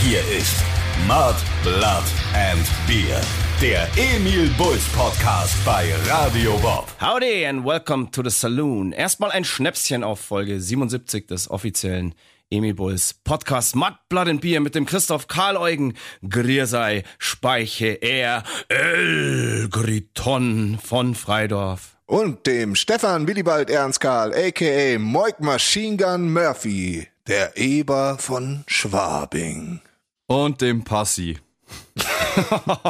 Hier ist Mud, Blood and Beer. Der Emil Bulls Podcast bei Radio Bob. Howdy and welcome to the Saloon. Erstmal ein Schnäpschen auf Folge 77 des offiziellen Emil Bulls Podcast Mud, Blood and Beer mit dem Christoph Karl Eugen, Griersei, Speiche, er, El Griton von Freidorf. Und dem Stefan Willibald Ernst Karl, a.k.a. Moik Machine Gun Murphy, der Eber von Schwabing. Und dem Passi.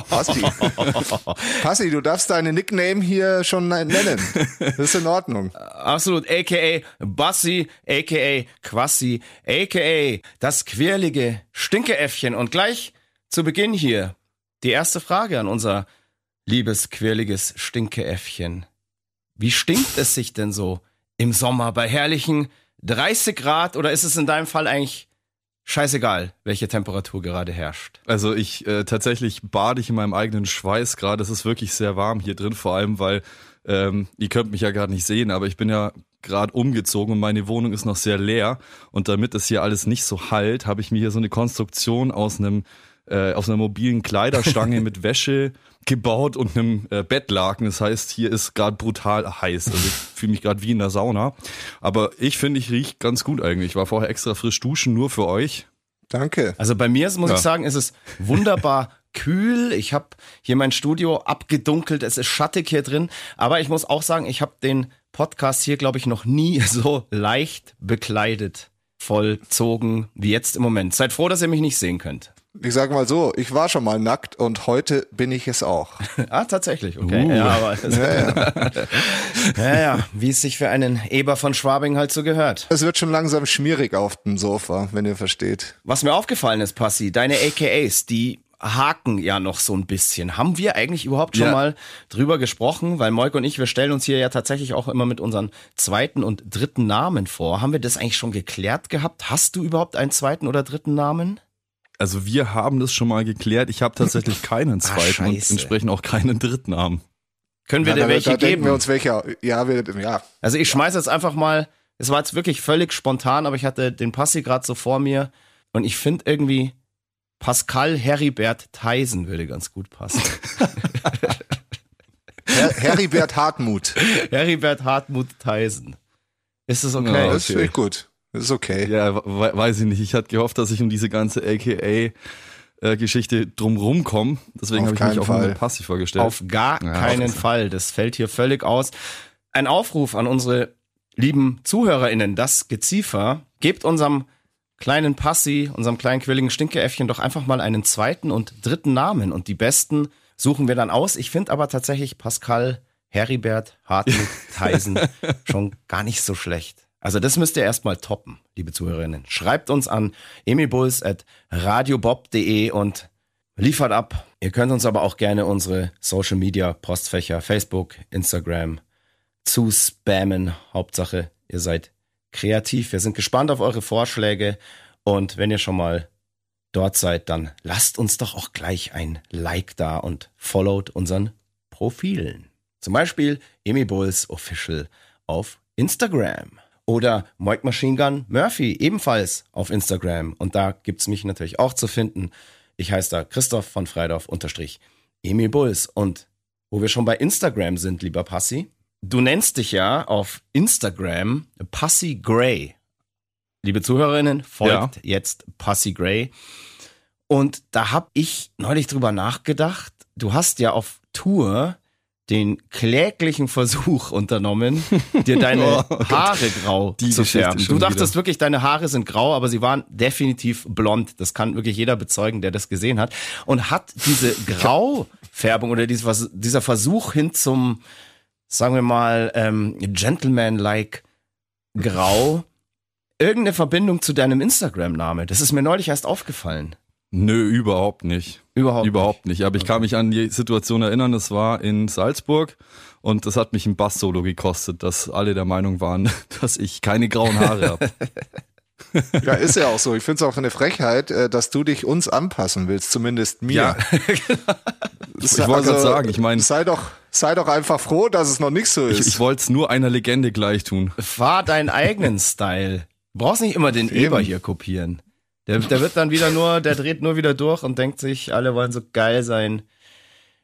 Passi. Passi, du darfst deine Nickname hier schon nennen. Das ist in Ordnung. Absolut, aka Bassi, aka Quassi, aka das quirlige Stinkeäffchen. Und gleich zu Beginn hier die erste Frage an unser liebes quirliges Stinkeäffchen. Wie stinkt es sich denn so im Sommer bei herrlichen 30 Grad oder ist es in deinem Fall eigentlich scheißegal, welche Temperatur gerade herrscht? Also ich äh, tatsächlich bade ich in meinem eigenen Schweiß gerade. Es ist wirklich sehr warm hier drin, vor allem weil ähm, ihr könnt mich ja gerade nicht sehen, aber ich bin ja gerade umgezogen und meine Wohnung ist noch sehr leer. Und damit es hier alles nicht so halt, habe ich mir hier so eine Konstruktion aus einem äh, aus einer mobilen Kleiderstange mit Wäsche gebaut und einem äh, Bettlaken. Das heißt, hier ist gerade brutal heiß. Also ich fühle mich gerade wie in der Sauna. Aber ich finde, ich rieche ganz gut eigentlich. Ich war vorher extra frisch duschen, nur für euch. Danke. Also bei mir, muss Ja. ich sagen, ist es wunderbar kühl. Ich habe hier mein Studio abgedunkelt. Es ist schattig hier drin. Aber ich muss auch sagen, ich habe den Podcast hier, glaube ich, noch nie so leicht bekleidet vollzogen wie jetzt im Moment. Seid froh, dass ihr mich nicht sehen könnt. Ich sag mal so, ich war schon mal nackt und heute bin ich es auch. Ah, tatsächlich, okay. Uh. Ja, aber Ja, ja. ja, ja, wie es sich für einen Eber von Schwabing halt so gehört. Es wird schon langsam schmierig auf dem Sofa, wenn ihr versteht. Was mir aufgefallen ist, Passi, deine AKAs, die haken ja noch so ein bisschen. Haben wir eigentlich überhaupt schon Ja. mal drüber gesprochen? Weil Moik und ich, wir stellen uns hier ja tatsächlich auch immer mit unseren zweiten und dritten Namen vor. Haben wir das eigentlich schon geklärt gehabt? Hast du überhaupt einen zweiten oder dritten Namen? Also wir haben das schon mal geklärt. Ich habe tatsächlich keinen zweiten und scheiße. entsprechend auch keinen Dritten Können wir Ja, dir da, welche da geben? wir uns welche. Ja, wir, ja. Also ich schmeiß jetzt einfach mal, es war jetzt wirklich völlig spontan, aber ich hatte den Passi gerade so vor mir und ich finde irgendwie Pascal Heribert Theisen würde ganz gut passen. Her Heribert Hartmut. Heribert Hartmut Theisen. Ist das okay? Ja, Das finde ich gut. Das ist okay. Ja, we- weiß ich nicht. Ich hatte gehofft, dass ich um diese ganze AKA-Geschichte drumrum komme. Deswegen habe ich mich keinen auch Fall. mit Passi vorgestellt. Auf gar Ja, keinen auf- Fall. Das fällt hier völlig aus. Ein Aufruf an unsere lieben ZuhörerInnen, das Geziefer. Gebt unserem kleinen Passi, unserem kleinen quirligen Stinkeäffchen doch einfach mal einen zweiten und dritten Namen. Und die besten suchen wir dann aus. Ich finde aber tatsächlich Pascal, Heribert, Hartmut, Theisen schon gar nicht so schlecht. Also das müsst ihr erstmal toppen, liebe Zuhörerinnen. Schreibt uns an emilbulls at radiobob.de und liefert ab. Ihr könnt uns aber auch gerne unsere Social Media Postfächer, Facebook, Instagram zu spammen. Hauptsache, ihr seid kreativ. Wir sind gespannt auf eure Vorschläge und wenn ihr schon mal dort seid, dann lasst uns doch auch gleich ein Like da und followt unseren Profilen. Zum Beispiel Emi Bulls Official auf Instagram. Oder Moik Machine Gun Murphy ebenfalls auf Instagram. Und da gibt's mich natürlich auch zu finden. Ich heiße da Christoph von Freidorf unterstrich Emil Bulls. Und wo wir schon bei Instagram sind, lieber Passi, du nennst dich ja auf Instagram Passy Gray. Liebe Zuhörerinnen, folgt jetzt Passy Gray. Und da hab ich neulich drüber nachgedacht. Du hast ja auf Tour den kläglichen Versuch unternommen, dir deine Oh Gott. Haare grau Die zu färben. Du dachtest wieder. wirklich, deine Haare sind grau, aber sie waren definitiv blond. Das kann wirklich jeder bezeugen, der das gesehen hat. Und hat diese Graufärbung oder dieser Versuch hin zum, sagen wir mal, ähm, Gentleman-like Grau irgendeine Verbindung zu deinem Instagram-Name? Das ist mir neulich erst aufgefallen. Nö, überhaupt nicht. Überhaupt, Überhaupt nicht. Aber ich kann mich an die Situation erinnern, das war in Salzburg und das hat mich ein Bass-Solo gekostet, dass alle der Meinung waren, dass ich keine grauen Haare habe. Ja, ist ja auch so. Ich finde es auch eine Frechheit, äh, dass du dich uns anpassen willst, zumindest mir. Ja. Das- ich wollte gerade sagen, ich meine- Sei doch, sei doch einfach froh, dass es noch nicht so ist. Ich, ich wollte es nur einer Legende gleich tun. Fahr deinen eigenen Style. Du brauchst nicht immer den Eben. Eber hier kopieren. Der, der wird dann wieder nur, der dreht nur wieder durch und denkt sich, alle wollen so geil sein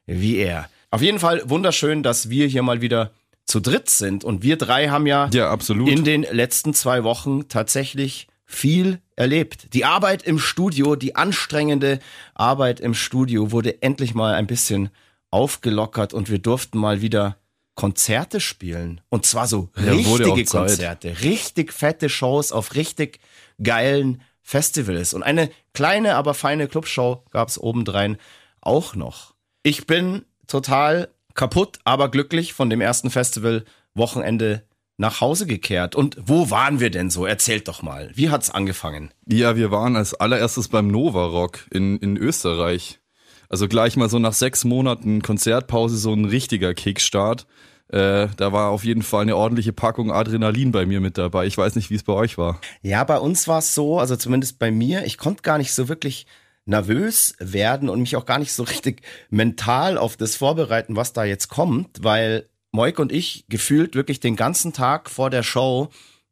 wie er. Auf jeden Fall wunderschön, dass wir hier mal wieder zu dritt sind. Und wir drei haben ja, Ja, absolut. in den letzten zwei Wochen tatsächlich viel erlebt. Die Arbeit im Studio, die anstrengende Arbeit im Studio wurde endlich mal ein bisschen aufgelockert und wir durften mal wieder Konzerte spielen. Und zwar so Ja, richtige. Konzerte, richtig fette Shows auf richtig geilen Festivals. Und eine kleine, aber feine Clubshow gab's obendrein auch noch. Ich bin total kaputt, aber glücklich von dem ersten Festival-Wochenende nach Hause gekehrt. Und wo waren wir denn so? Erzählt doch mal. Wie hat's angefangen? Ja, wir waren als allererstes beim Nova Rock in, in Österreich. Also gleich mal so nach sechs Monaten Konzertpause so ein richtiger Kickstart. Äh, da war auf jeden Fall eine ordentliche Packung Adrenalin bei mir mit dabei. Ich weiß nicht, wie es bei euch war. Ja, bei uns war es so, also zumindest bei mir, ich konnte gar nicht so wirklich nervös werden und mich auch gar nicht so richtig mental auf das vorbereiten, was da jetzt kommt, weil Moik und ich gefühlt wirklich den ganzen Tag vor der Show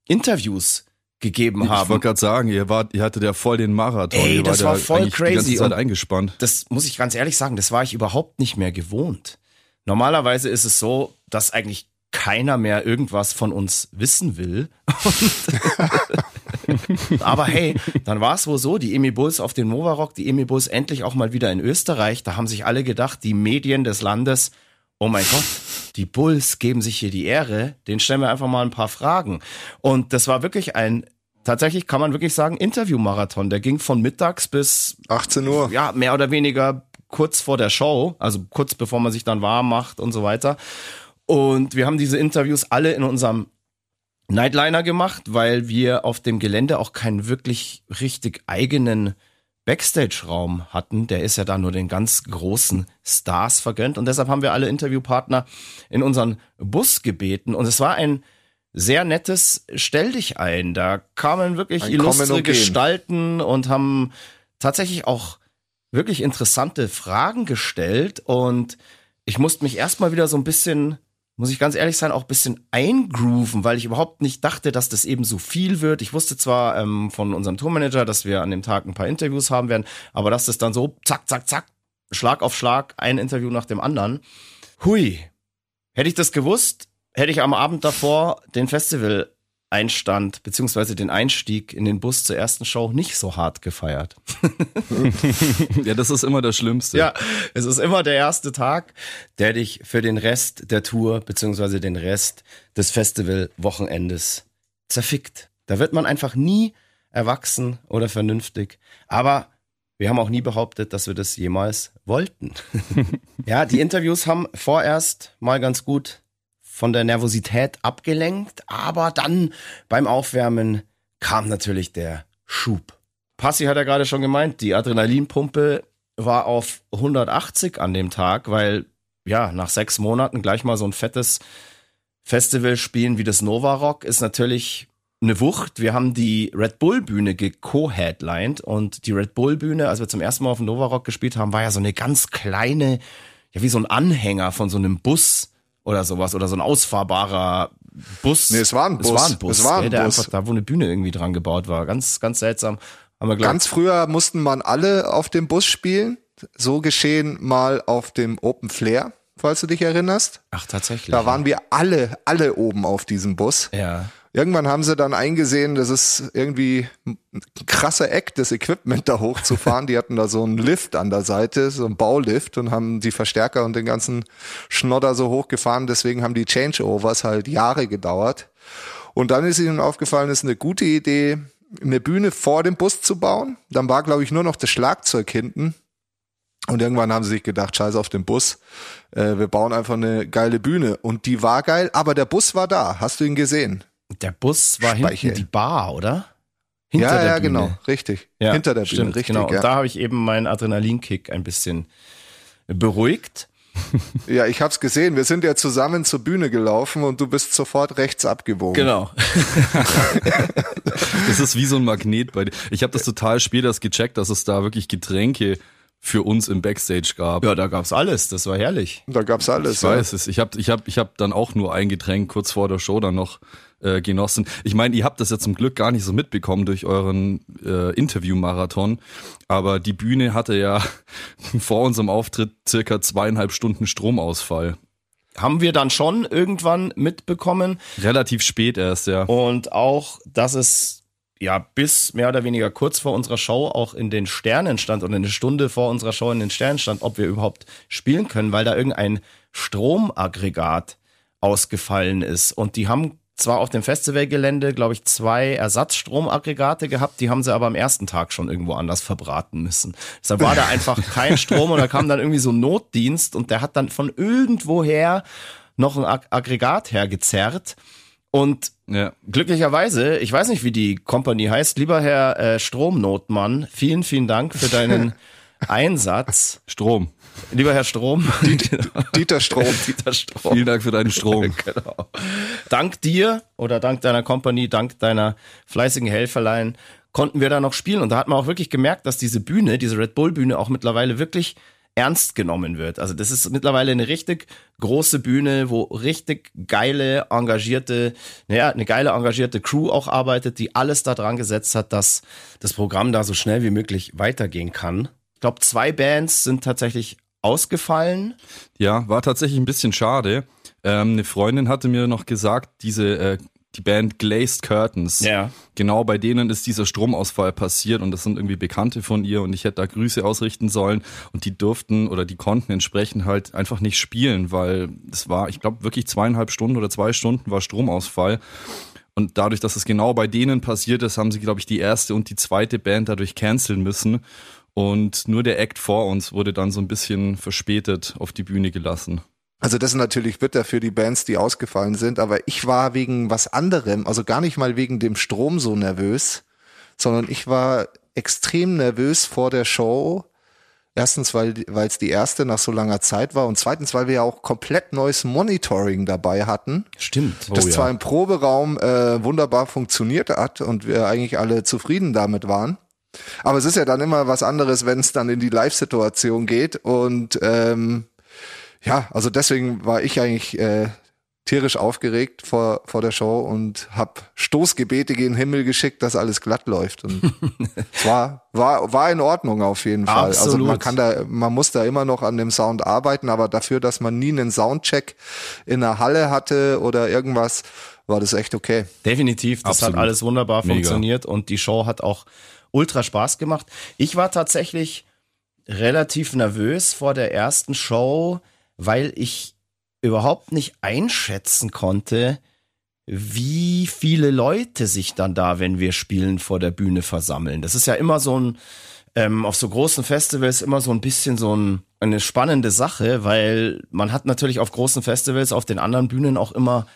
Interviews gegeben Ich haben. wollte gerade sagen, ihr wart, ihr hattet ja voll den Marathon. Ey, ihr das war ja voll eigentlich Die crazy ganze Zeit eingespannt. das muss ich ganz ehrlich sagen, das war ich überhaupt nicht mehr gewohnt. Normalerweise ist es so, dass eigentlich keiner mehr irgendwas von uns wissen will. Aber hey, dann war es wohl so, die Emi Bulls auf den Nova Rock, die Emi Bulls endlich auch mal wieder in Österreich. Da haben sich alle gedacht, die Medien des Landes, oh mein Gott, die Bulls geben sich hier die Ehre, den stellen wir einfach mal ein paar Fragen. Und das war wirklich ein, tatsächlich kann man wirklich sagen, Interviewmarathon. Der ging von mittags bis 18 Uhr. ja, mehr oder weniger kurz vor der Show, also kurz bevor man sich dann warm macht und so weiter. Und wir haben diese Interviews alle in unserem Nightliner gemacht, weil wir auf dem Gelände auch keinen wirklich richtig eigenen Backstage-Raum hatten. Der ist ja da nur den ganz großen Stars vergönnt. Und deshalb haben wir alle Interviewpartner in unseren Bus gebeten. Und es war ein sehr nettes Stell dich ein. Da kamen wirklich Ein illustre und. Gestalten und haben tatsächlich auch wirklich interessante Fragen gestellt. Und ich musste mich erstmal wieder so ein bisschen, muss ich ganz ehrlich sein, auch ein bisschen eingrooven, weil ich überhaupt nicht dachte, dass das eben so viel wird. Ich wusste zwar ähm, von unserem Tourmanager, dass wir an dem Tag ein paar Interviews haben werden, aber dass das dann so zack, zack, zack, Schlag auf Schlag, ein Interview nach dem anderen. Hui. Hätte ich das gewusst, hätte ich am Abend davor den Festival-Einstand beziehungsweise den Einstieg in den Bus zur ersten Show nicht so hart gefeiert. Ja, das ist immer das Schlimmste. Ja, es ist immer der erste Tag, der dich für den Rest der Tour beziehungsweise den Rest des Festival-Wochenendes zerfickt. Da wird man einfach nie erwachsen oder vernünftig. Aber wir haben auch nie behauptet, dass wir das jemals wollten. ja, die Interviews haben vorerst mal ganz gut von der Nervosität abgelenkt, aber dann beim Aufwärmen kam natürlich der Schub. Passi hat ja gerade schon gemeint, die Adrenalinpumpe war auf 180 an dem Tag, weil ja, nach sechs Monaten gleich mal so ein fettes Festival spielen wie das Nova Rock ist natürlich eine Wucht. Wir haben die Red Bull Bühne geco-headlined und die Red Bull Bühne, als wir zum ersten Mal auf dem Nova Rock gespielt haben, war ja so eine ganz kleine, ja wie so ein Anhänger von so einem Bus oder sowas oder so ein ausfahrbarer Bus. Nee, es war ein Es Bus. war ein Bus, Es war ein der Bus. einfach da, wo eine Bühne irgendwie dran gebaut war. Ganz, ganz seltsam. Haben wir Ganz früher mussten man alle auf dem Bus spielen. So geschehen mal auf dem Open Flair, falls du dich erinnerst. Ach, tatsächlich. Da waren wir alle, alle oben auf diesem Bus. ja. Irgendwann haben sie dann eingesehen, das ist irgendwie ein krasser Eck, das Equipment da hochzufahren. Die hatten da so einen Lift an der Seite, so einen Baulift und haben die Verstärker und den ganzen Schnodder so hochgefahren. Deswegen haben die Changeovers halt Jahre gedauert. Und dann ist ihnen aufgefallen, es ist eine gute Idee, eine Bühne vor dem Bus zu bauen. Dann war, glaube ich, nur noch das Schlagzeug hinten. Und irgendwann haben sie sich gedacht, scheiß auf den Bus, äh, wir bauen einfach eine geile Bühne. Und die war geil, aber der Bus war da. Hast du ihn gesehen? Der Bus war Speichel. hinten die Bar, oder? Hinter ja, der ja, Bühne. genau, richtig. Ja, Hinter der Bühne, stimmt, richtig. Genau. Ja. Und da habe ich eben meinen Adrenalinkick ein bisschen beruhigt. ja, ich hab's gesehen. Wir sind ja zusammen zur Bühne gelaufen und du bist sofort rechts abgebogen. Genau. Das ist wie so ein Magnet bei dir. Ich habe das total spät erst gecheckt, dass es da wirklich Getränke für uns im Backstage gab. Ja, da gab's alles. Das war herrlich. Da gab's alles. Ich weiß es. Ich habe ich hab, ich hab dann auch nur ein Getränk kurz vor der Show dann noch äh, genossen. Ich meine, ihr habt das ja zum Glück gar nicht so mitbekommen durch euren äh, Interview-Marathon, aber die Bühne hatte ja vor unserem Auftritt circa zweieinhalb Stunden Stromausfall. Haben wir dann schon irgendwann mitbekommen. Relativ spät erst, ja. Und auch, dass es ja bis mehr oder weniger kurz vor unserer Show auch in den Sternen stand oder eine Stunde vor unserer Show in den Sternen stand, ob wir überhaupt spielen können, weil da irgendein Stromaggregat ausgefallen ist. Und die haben zwar auf dem Festivalgelände, glaube ich, zwei Ersatzstromaggregate gehabt, die haben sie aber am ersten Tag schon irgendwo anders verbraten müssen. Deshalb war da einfach kein Strom und da kam dann irgendwie so ein Notdienst und der hat dann von irgendwoher noch ein Aggregat hergezerrt. Und ja. glücklicherweise, ich weiß nicht, wie die Company heißt, lieber Herr äh, Stromnotmann, vielen, vielen Dank für deinen Einsatz. Strom. Lieber Herr Strom. Dieter Strom. Dieter Strom. Vielen Dank für deinen Strom. genau. Dank dir oder dank deiner Company, dank deiner fleißigen Helferlein konnten wir da noch spielen. Und da hat man auch wirklich gemerkt, dass diese Bühne, diese Red Bull Bühne auch mittlerweile wirklich ernst genommen wird. Also das ist mittlerweile eine richtig große Bühne, wo richtig geile, engagierte, naja, eine geile, engagierte Crew auch arbeitet, die alles da dran gesetzt hat, dass das Programm da so schnell wie möglich weitergehen kann. Ich glaube, zwei Bands sind tatsächlich ausgefallen. Ja, war tatsächlich ein bisschen schade. Ähm, eine Freundin hatte mir noch gesagt, diese äh, die Band Glazed Curtains. Ja. Genau bei denen ist dieser Stromausfall passiert und das sind irgendwie Bekannte von ihr und ich hätte da Grüße ausrichten sollen und die durften oder die konnten entsprechend halt einfach nicht spielen, weil es war, ich glaube, wirklich zweieinhalb Stunden oder zwei Stunden war Stromausfall. Und dadurch, dass es genau bei denen passiert ist, haben sie, glaube ich, die erste und die zweite Band dadurch canceln müssen. Und nur der Act vor uns wurde dann so ein bisschen verspätet auf die Bühne gelassen. Also das ist natürlich bitter für die Bands, die ausgefallen sind, aber ich war wegen was anderem, also gar nicht mal wegen dem Strom so nervös, sondern ich war extrem nervös vor der Show. Erstens, weil weil es die erste nach so langer Zeit war und zweitens, weil wir ja auch komplett neues Monitoring dabei hatten. Stimmt. Oh, das ja. zwar im Proberaum äh, wunderbar funktioniert hat und wir eigentlich alle zufrieden damit waren. Aber es ist ja dann immer was anderes, wenn es dann in die Live-Situation geht und ähm, ja, also deswegen war ich eigentlich äh, tierisch aufgeregt vor, vor der Show und hab Stoßgebete gegen den Himmel geschickt, dass alles glatt läuft. Und es war, war, war in Ordnung auf jeden Fall. Absolut. Also man kann da, man muss da immer noch an dem Sound arbeiten, aber dafür, dass man nie einen Soundcheck in der Halle hatte oder irgendwas, war das echt okay. Definitiv, das Absolut. hat alles wunderbar Mega. funktioniert und die Show hat auch ultra Spaß gemacht. Ich war tatsächlich relativ nervös vor der ersten Show, weil ich überhaupt nicht einschätzen konnte, wie viele Leute sich dann da, wenn wir spielen, vor der Bühne versammeln. Das ist ja immer so ein, ähm, auf so großen Festivals immer so ein bisschen so ein, eine spannende Sache, weil man hat natürlich auf großen Festivals, auf den anderen Bühnen auch immer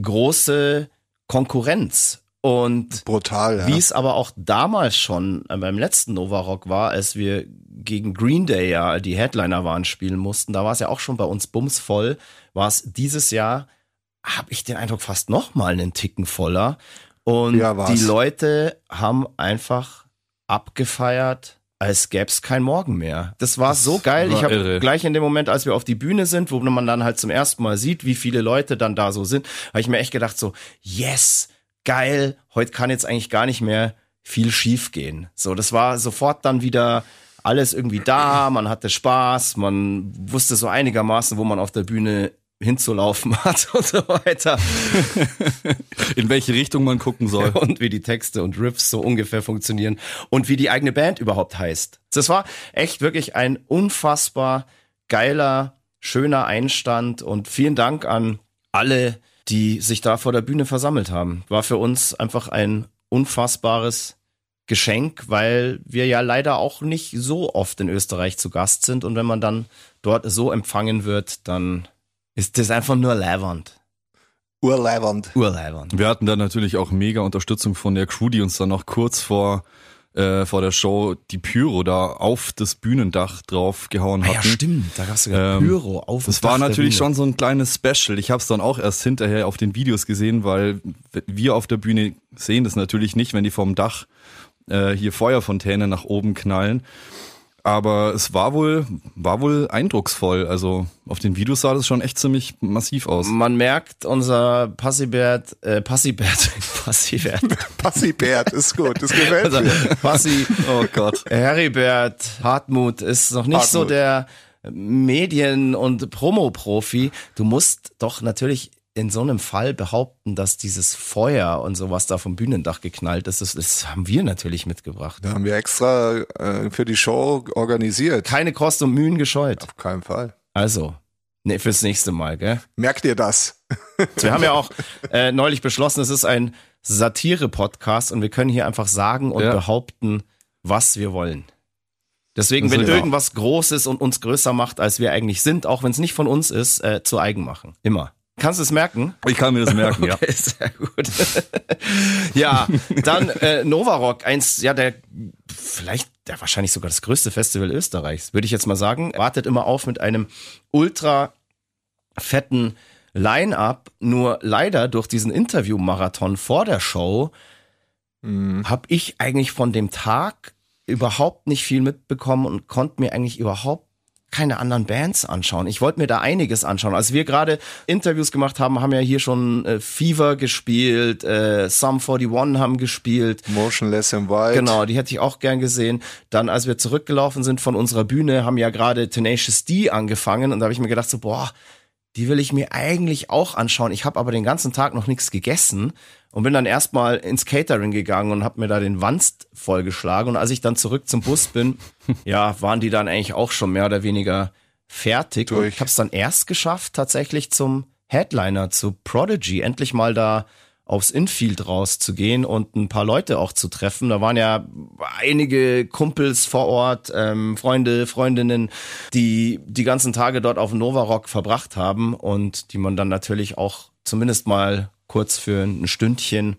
große Konkurrenz. Und brutal, ja. wie es aber auch damals schon äh, beim letzten Nova Rock war, als wir gegen Green Day ja die Headliner waren spielen mussten, da war es ja auch schon bei uns bumsvoll, war es dieses Jahr, habe ich den Eindruck, fast noch mal einen Ticken voller. Und ja, die Leute haben einfach abgefeiert, als gäbe es kein Morgen mehr. Das war das so geil. War ich habe gleich in dem Moment, als wir auf die Bühne sind, wo man dann halt zum ersten Mal sieht, wie viele Leute dann da so sind, habe ich mir echt gedacht so, yes, geil, heute kann jetzt eigentlich gar nicht mehr viel schief gehen. So, das war sofort dann wieder alles irgendwie da, man hatte Spaß, man wusste so einigermaßen, wo man auf der Bühne hinzulaufen hat und so weiter. In welche Richtung man gucken soll. Und wie die Texte und Riffs so ungefähr funktionieren und wie die eigene Band überhaupt heißt. Das war echt wirklich ein unfassbar geiler, schöner Einstand und vielen Dank an alle, die sich da vor der Bühne versammelt haben. War für uns einfach ein unfassbares Geschenk, weil wir ja leider auch nicht so oft in Österreich zu Gast sind. Und wenn man dann dort so empfangen wird, dann ist das einfach nur leibernd. Urleibernd. Urleibernd. Wir hatten da natürlich auch mega Unterstützung von der Crew, die uns dann noch kurz vor äh, vor der Show die Pyro da auf das Bühnendach draufgehauen hatten. Ah, ja, stimmt, da gab's sogar ähm, Pyro auf Das war natürlich schon so ein kleines Special. Ich habe es dann auch erst hinterher auf den Videos gesehen, weil wir auf der Bühne sehen das natürlich nicht, wenn die vom Dach äh, hier Feuerfontäne nach oben knallen. Aber es war wohl, war wohl eindrucksvoll. Also auf den Videos sah das schon echt ziemlich massiv aus. Man merkt, unser Passibert, äh, Passibert, Passibert, Passibert ist gut, das gefällt also mir. Passi, Oh Gott. Heribert Hartmut ist noch nicht so Hartmut. der Medien- und Promo-Profi. Du musst doch natürlich in so einem Fall behaupten, dass dieses Feuer und sowas da vom Bühnendach geknallt ist, das, das haben wir natürlich mitgebracht. Da haben wir extra äh, für die Show organisiert. Keine Kosten und Mühen gescheut. Auf keinen Fall. Also, ne, fürs nächste Mal, gell? Merkt ihr das? Wir haben ja auch äh, neulich beschlossen, es ist ein Satire-Podcast und wir können hier einfach sagen und Ja. behaupten, was wir wollen. Deswegen, wenn ja- irgendwas Großes und uns größer macht, als wir eigentlich sind, auch wenn es nicht von uns ist, äh, zu eigen machen. Immer. Kannst du es merken? Ich kann mir das merken, ja. Okay, sehr gut. ja, dann äh, Novarock, eins, ja, der vielleicht, der wahrscheinlich sogar das größte Festival Österreichs, würde ich jetzt mal sagen. Wartet immer auf mit einem ultra fetten Line-up. Nur leider durch diesen Interview-Marathon vor der Show Hm. habe ich eigentlich von dem Tag überhaupt nicht viel mitbekommen und konnte mir eigentlich überhaupt keine anderen Bands anschauen. Ich wollte mir da einiges anschauen. Als wir gerade Interviews gemacht haben, haben ja hier schon äh, Fever gespielt, äh, Sum 41 haben gespielt. Motionless in White. Genau, die hätte ich auch gern gesehen. Dann, als wir zurückgelaufen sind von unserer Bühne, haben ja gerade Tenacious D angefangen und da habe ich mir gedacht so, boah, die will ich mir eigentlich auch anschauen. Ich habe aber den ganzen Tag noch nichts gegessen und bin dann erstmal ins Catering gegangen und habe mir da den Wanst vollgeschlagen. Und als ich dann zurück zum Bus bin, ja, waren die dann eigentlich auch schon mehr oder weniger fertig. Und Durch. ich habe es dann erst geschafft, tatsächlich zum Headliner, zu Prodigy, endlich mal da aufs Infield rauszugehen und ein paar Leute auch zu treffen. Da waren ja einige Kumpels vor Ort, ähm, Freunde, Freundinnen, die die ganzen Tage dort auf Novarock verbracht haben und die man dann natürlich auch zumindest mal kurz für ein Stündchen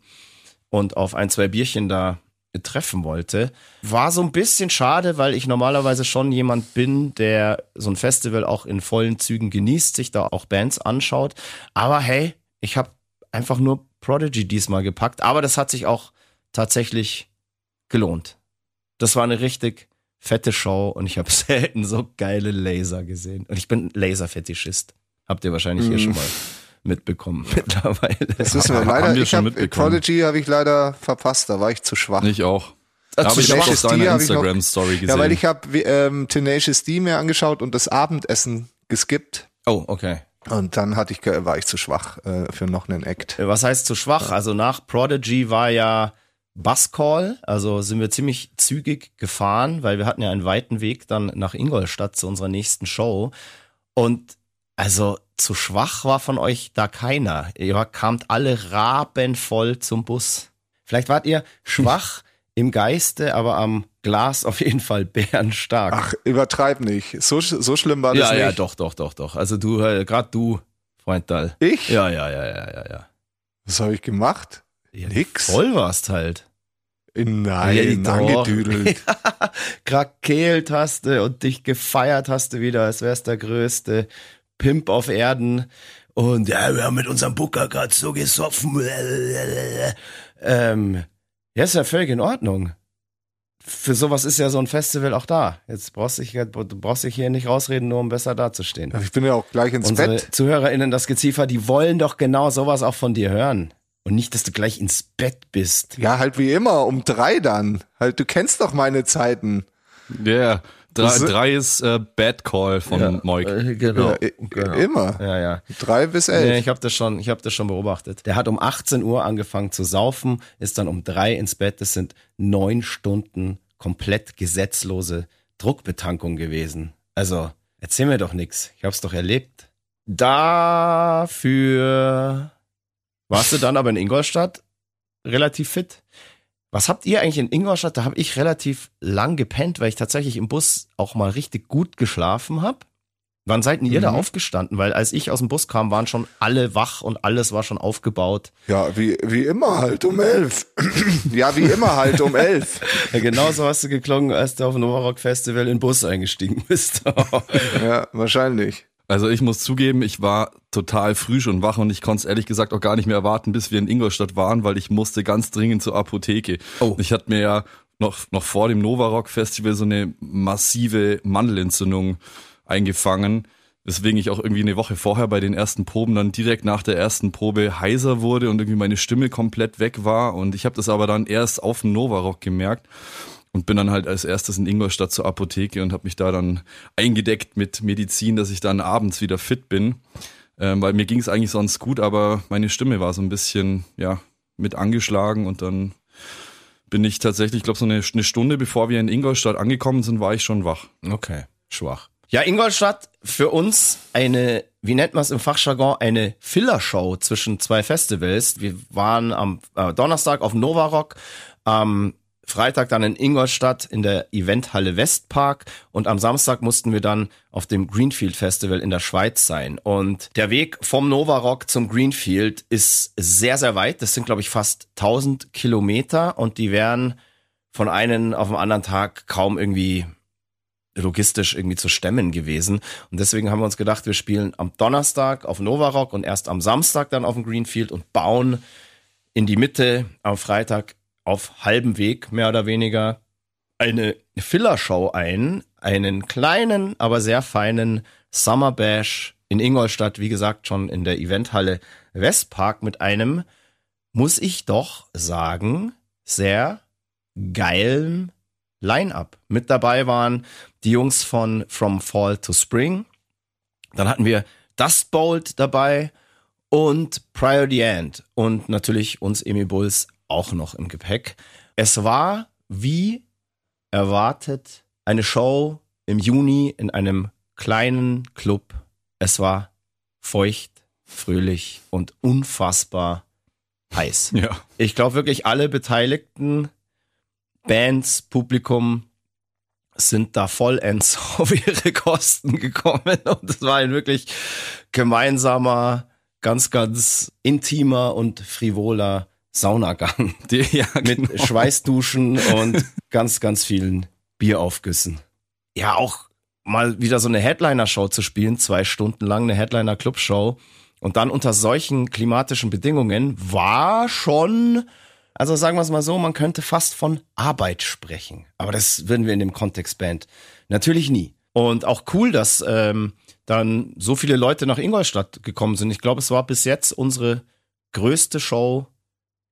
und auf ein, zwei Bierchen da treffen wollte. War so ein bisschen schade, weil ich normalerweise schon jemand bin, der so ein Festival auch in vollen Zügen genießt, sich da auch Bands anschaut. Aber hey, ich habe einfach nur Prodigy diesmal gepackt. Aber das hat sich auch tatsächlich gelohnt. Das war eine richtig fette Show und ich habe selten so geile Laser gesehen. Und ich bin Laserfetischist. Habt ihr wahrscheinlich hier Mm. schon mal mitbekommen mittlerweile. Das wissen wir Haben leider. wir ich schon hab, mitbekommen. Prodigy habe ich leider verpasst, da war ich zu schwach. Ich auch. Äh, ich habe Tenacious auch D deine hab ich noch- Instagram-Story gesehen. Ja, weil ich habe ähm, Tenacious D mir angeschaut und das Abendessen geskippt. Oh, okay. Und dann hatte ich, war ich zu schwach äh, für noch einen Act. Was heißt zu schwach? Also nach Prodigy war ja Buscall, also sind wir ziemlich zügig gefahren, weil wir hatten ja einen weiten Weg dann nach Ingolstadt zu unserer nächsten Show. Und also zu schwach war von euch da keiner. Ihr kamt alle rabenvoll zum Bus. Vielleicht wart ihr schwach im Geiste, aber am Glas auf jeden Fall bärenstark. Ach, übertreib nicht. So, so schlimm war das ja, nicht. ja, doch, doch, doch, doch. Also du, äh, gerade du, Freund Dall. Ich? Ja, ja, ja, ja, ja, ja. Was habe ich gemacht? ja Nix. Voll warst halt. Nein, Ja, angedüdelt. krakeelt hast du und dich gefeiert hast du wieder, als wär's der größte Pimp auf Erden. Und ja, wir haben mit unserem Booker gerade so gesoffen. Ähm, ja, ist ja völlig in Ordnung. Für sowas ist ja so ein Festival auch da. Jetzt brauchst du dich, du brauchst dich hier nicht rausreden, nur um besser dazustehen. Ich bin ja auch gleich ins Unsere Bett. ZuhörerInnen, das Geziefer, die wollen doch genau sowas auch von dir hören. Und nicht, dass du gleich ins Bett bist. Ja, halt wie immer, um drei dann. Halt, du kennst doch meine Zeiten. Ja, yeah. Drei, drei ist äh, Bad Call von Moik. Äh, genau. Ja, genau. Immer. Ja, ja. Drei bis Nee, elf. ich habe das schon, ich habe das schon beobachtet. Der hat um 18 Uhr angefangen zu saufen, ist dann um drei ins Bett. Das sind neun Stunden komplett gesetzlose Druckbetankung gewesen. Also erzähl mir doch nix. Ich hab's doch erlebt. Dafür warst du dann aber in Ingolstadt relativ fit. Was habt ihr eigentlich in Ingolstadt? Da habe ich relativ lang gepennt, weil ich tatsächlich im Bus auch mal richtig gut geschlafen habe. Wann seid denn ihr da Mhm. aufgestanden? Weil als ich aus dem Bus kam, waren schon alle wach und alles war schon aufgebaut. Ja, wie, wie immer halt um elf. ja, wie immer halt um elf. Ja, genauso hast du geklungen, als du auf dem Novarock Festival in den Bus eingestiegen bist. Ja, wahrscheinlich. Also ich muss zugeben, ich war total früh schon wach und ich konnte es ehrlich gesagt auch gar nicht mehr erwarten, bis wir in Ingolstadt waren, weil ich musste ganz dringend zur Apotheke. Oh. Ich hatte mir ja noch, noch vor dem Nova Rock Festival so eine massive Mandelentzündung eingefangen, weswegen ich auch irgendwie eine Woche vorher bei den ersten Proben dann direkt nach der ersten Probe heiser wurde und irgendwie meine Stimme komplett weg war und ich habe das aber dann erst auf dem Nova Rock gemerkt und bin dann halt als erstes in Ingolstadt zur Apotheke und habe mich da dann eingedeckt mit Medizin, dass ich dann abends wieder fit bin, ähm, weil mir ging es eigentlich sonst gut, aber meine Stimme war so ein bisschen ja mit angeschlagen und dann bin ich tatsächlich, ich glaube so eine, eine Stunde bevor wir in Ingolstadt angekommen sind, war ich schon wach. Okay, schwach. Ja, Ingolstadt für uns eine, wie nennt man es im Fachjargon, eine Fillershow zwischen zwei Festivals. Wir waren am äh, Donnerstag auf Nova Rock, am Freitag dann in Ingolstadt in der Eventhalle Westpark und am Samstag mussten wir dann auf dem Greenfield Festival in der Schweiz sein. Und der Weg vom Nova Rock zum Greenfield ist sehr, sehr weit. Das sind, glaube ich, fast 1000 Kilometer und die wären von einem auf den anderen Tag kaum irgendwie logistisch irgendwie zu stemmen gewesen. Und deswegen haben wir uns gedacht, wir spielen am Donnerstag auf Nova Rock und erst am Samstag dann auf dem Greenfield und bauen in die Mitte am Freitag auf halbem Weg mehr oder weniger eine Fillershow ein, einen kleinen, aber sehr feinen Summer Bash in Ingolstadt, wie gesagt, schon in der Eventhalle Westpark mit einem, muss ich doch sagen, sehr geilen Line-up. Mit dabei waren die Jungs von From Fall to Spring. Dann hatten wir Dust Bolt dabei und Prior the End und natürlich uns Emi Bulls auch noch im Gepäck. Es war wie erwartet eine Show im Juni in einem kleinen Club. Es war feucht, fröhlich und unfassbar heiß. Ja. Ich glaube wirklich alle Beteiligten, Bands, Publikum sind da vollends auf ihre Kosten gekommen und es war ein wirklich gemeinsamer, ganz, ganz intimer und frivoler Saunagang Die, ja, mit genau. Schweißduschen und ganz, ganz vielen Bieraufgüssen. Ja, auch mal wieder so eine Headliner-Show zu spielen, zwei Stunden lang eine Headliner-Club-Show und dann unter solchen klimatischen Bedingungen war schon, also sagen wir es mal so, man könnte fast von Arbeit sprechen. Aber das würden wir in dem Kontext Band natürlich nie. Und auch cool, dass ähm, dann so viele Leute nach Ingolstadt gekommen sind. Ich glaube, es war bis jetzt unsere größte Show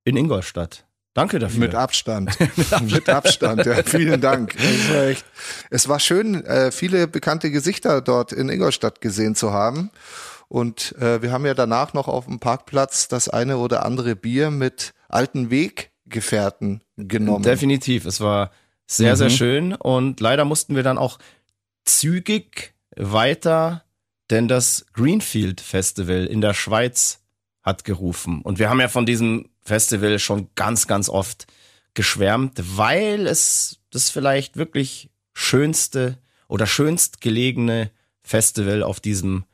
in Ingolstadt. Danke dafür. Mit Abstand. Mit Abstand. Ja, vielen Dank. Es war, echt, es war schön, äh, viele bekannte Gesichter dort in Ingolstadt gesehen zu haben. Und äh, wir haben ja danach noch auf dem Parkplatz das eine oder andere Bier mit alten Weggefährten genommen. Definitiv. Es war sehr, sehr schön. Und leider mussten wir dann auch zügig weiter, denn das Greenfield Festival in der Schweiz hat gerufen. Und wir haben ja von diesem Festival schon ganz, ganz oft geschwärmt, weil es das vielleicht wirklich schönste oder schönst gelegene Festival auf diesem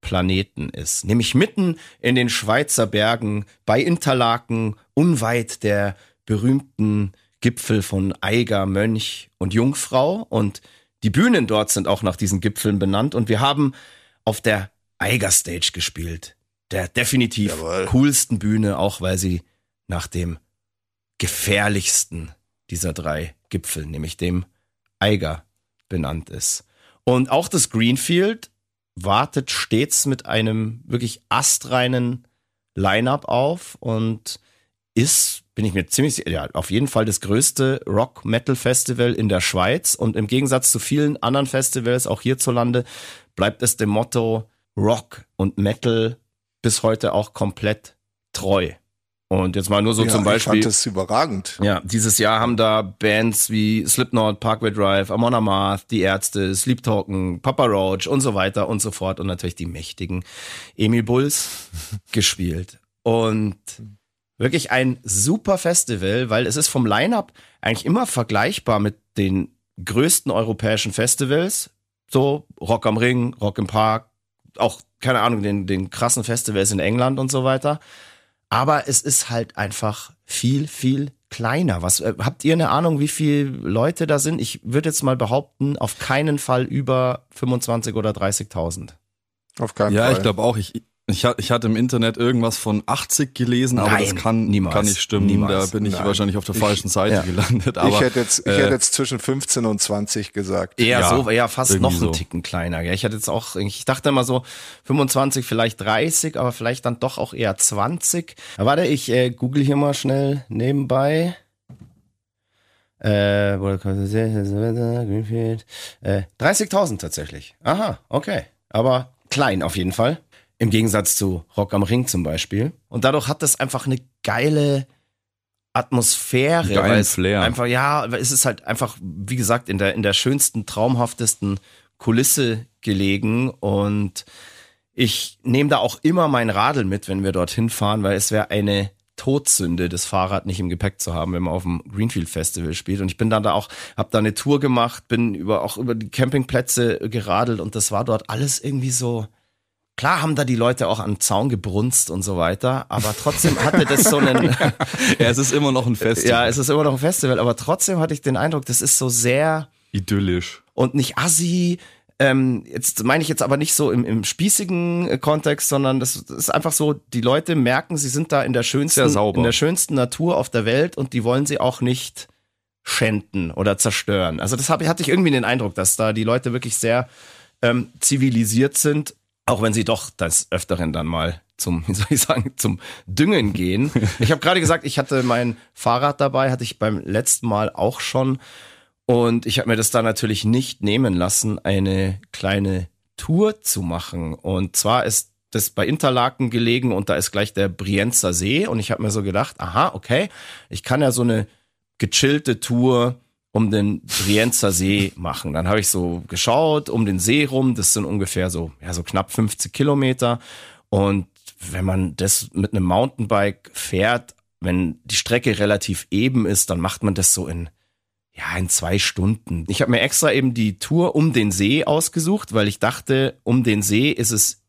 Planeten ist. Nämlich mitten in den Schweizer Bergen bei Interlaken, unweit der berühmten Gipfel von Eiger, Mönch und Jungfrau. Und die Bühnen dort sind auch nach diesen Gipfeln benannt. Und wir haben auf der Eiger Stage gespielt. Der definitiv Jawohl. coolsten Bühne, auch weil sie nach dem gefährlichsten dieser drei Gipfel, nämlich dem Eiger, benannt ist. Und auch das Greenfield wartet stets mit einem wirklich astreinen Line-up auf und ist, bin ich mir ziemlich sicher, ja, auf jeden Fall das größte Rock-Metal-Festival in der Schweiz. Und im Gegensatz zu vielen anderen Festivals, auch hierzulande, bleibt es dem Motto Rock und Metal bis heute auch komplett treu. Und jetzt mal nur so ja, zum Ich Beispiel. fand das überragend. Ja, dieses Jahr haben da Bands wie Slipknot, Parkway Drive, Amon Amarth, Die Ärzte, Sleep Token, Papa Roach und so weiter und so fort und natürlich die mächtigen Emil Bulls gespielt. Und wirklich ein super Festival, weil es ist vom Line-Up eigentlich immer vergleichbar mit den größten europäischen Festivals. So Rock am Ring, Rock im Park, auch, keine Ahnung, den, den krassen Festivals in England und so weiter. Aber es ist halt einfach viel, viel kleiner. Was äh, habt ihr eine Ahnung, wie viele Leute da sind? Ich würde jetzt mal behaupten, auf keinen Fall über 25 oder 30.000. Auf keinen Ja, Fall. ich glaube auch. Ich, Ich, ich hatte im Internet irgendwas von 80 gelesen, aber Nein, das kann, niemals. kann nicht stimmen. Niemals. Da bin ich Nein. wahrscheinlich auf der falschen Seite Ja. gelandet. Aber, ich hätte jetzt, ich äh, hätte jetzt zwischen 15 und 20 gesagt. Eher Ja, so, ja, fast noch einen so. Ticken kleiner. Gell? Ich hatte jetzt auch, ich dachte immer so 25, vielleicht 30, aber vielleicht dann doch auch eher 20. Aber warte, ich äh, google hier mal schnell nebenbei. Äh, wo- Greenfield. Äh, 30.000 tatsächlich. Aha, okay. Aber klein auf jeden Fall. Im Gegensatz zu Rock am Ring zum Beispiel. Und dadurch hat das einfach eine geile Atmosphäre. Geilen Flair. Einfach, ja, es ist halt einfach, wie gesagt, in der, in der schönsten, traumhaftesten Kulisse gelegen und ich nehme da auch immer mein Radl mit, wenn wir dorthin fahren, weil es wäre eine Todsünde, das Fahrrad nicht im Gepäck zu haben, wenn man auf dem Greenfield Festival spielt. Und ich bin dann da auch, habe da eine Tour gemacht, bin über auch über die Campingplätze geradelt und das war dort alles irgendwie so. Klar haben da die Leute auch an den Zaun gebrunst und so weiter, aber trotzdem hatte das so einen, ja, es ist immer noch ein Fest. ja, es ist immer noch ein Festival, aber trotzdem hatte ich den Eindruck, das ist so sehr idyllisch. und nicht assi. Ähm, jetzt meine ich jetzt aber nicht so im, im spießigen Kontext, sondern das, das ist einfach so, die Leute merken, sie sind da in der schönsten, in der schönsten Natur auf der Welt und die wollen sie auch nicht schänden oder zerstören. Also das hab, hatte ich irgendwie den Eindruck, dass da die Leute wirklich sehr ähm, zivilisiert sind, auch wenn sie doch des Öfteren dann mal zum, wie soll ich sagen, zum Düngen gehen. Ich habe gerade gesagt, ich hatte mein Fahrrad dabei, hatte ich beim letzten Mal auch schon. Und ich habe mir das da natürlich nicht nehmen lassen, eine kleine Tour zu machen. Und zwar ist das bei Interlaken gelegen und da ist gleich der Brienzer See. Und ich habe mir so gedacht, aha, okay, ich kann ja so eine gechillte Tour um den Brienzer See machen. Dann habe ich so geschaut um den See rum. Das sind ungefähr so, ja, so knapp 50 Kilometer. Und wenn man das mit einem Mountainbike fährt, wenn die Strecke relativ eben ist, dann macht man das so in ja, in zwei Stunden. Ich habe mir extra eben die Tour um den See ausgesucht, weil ich dachte, um den See ist es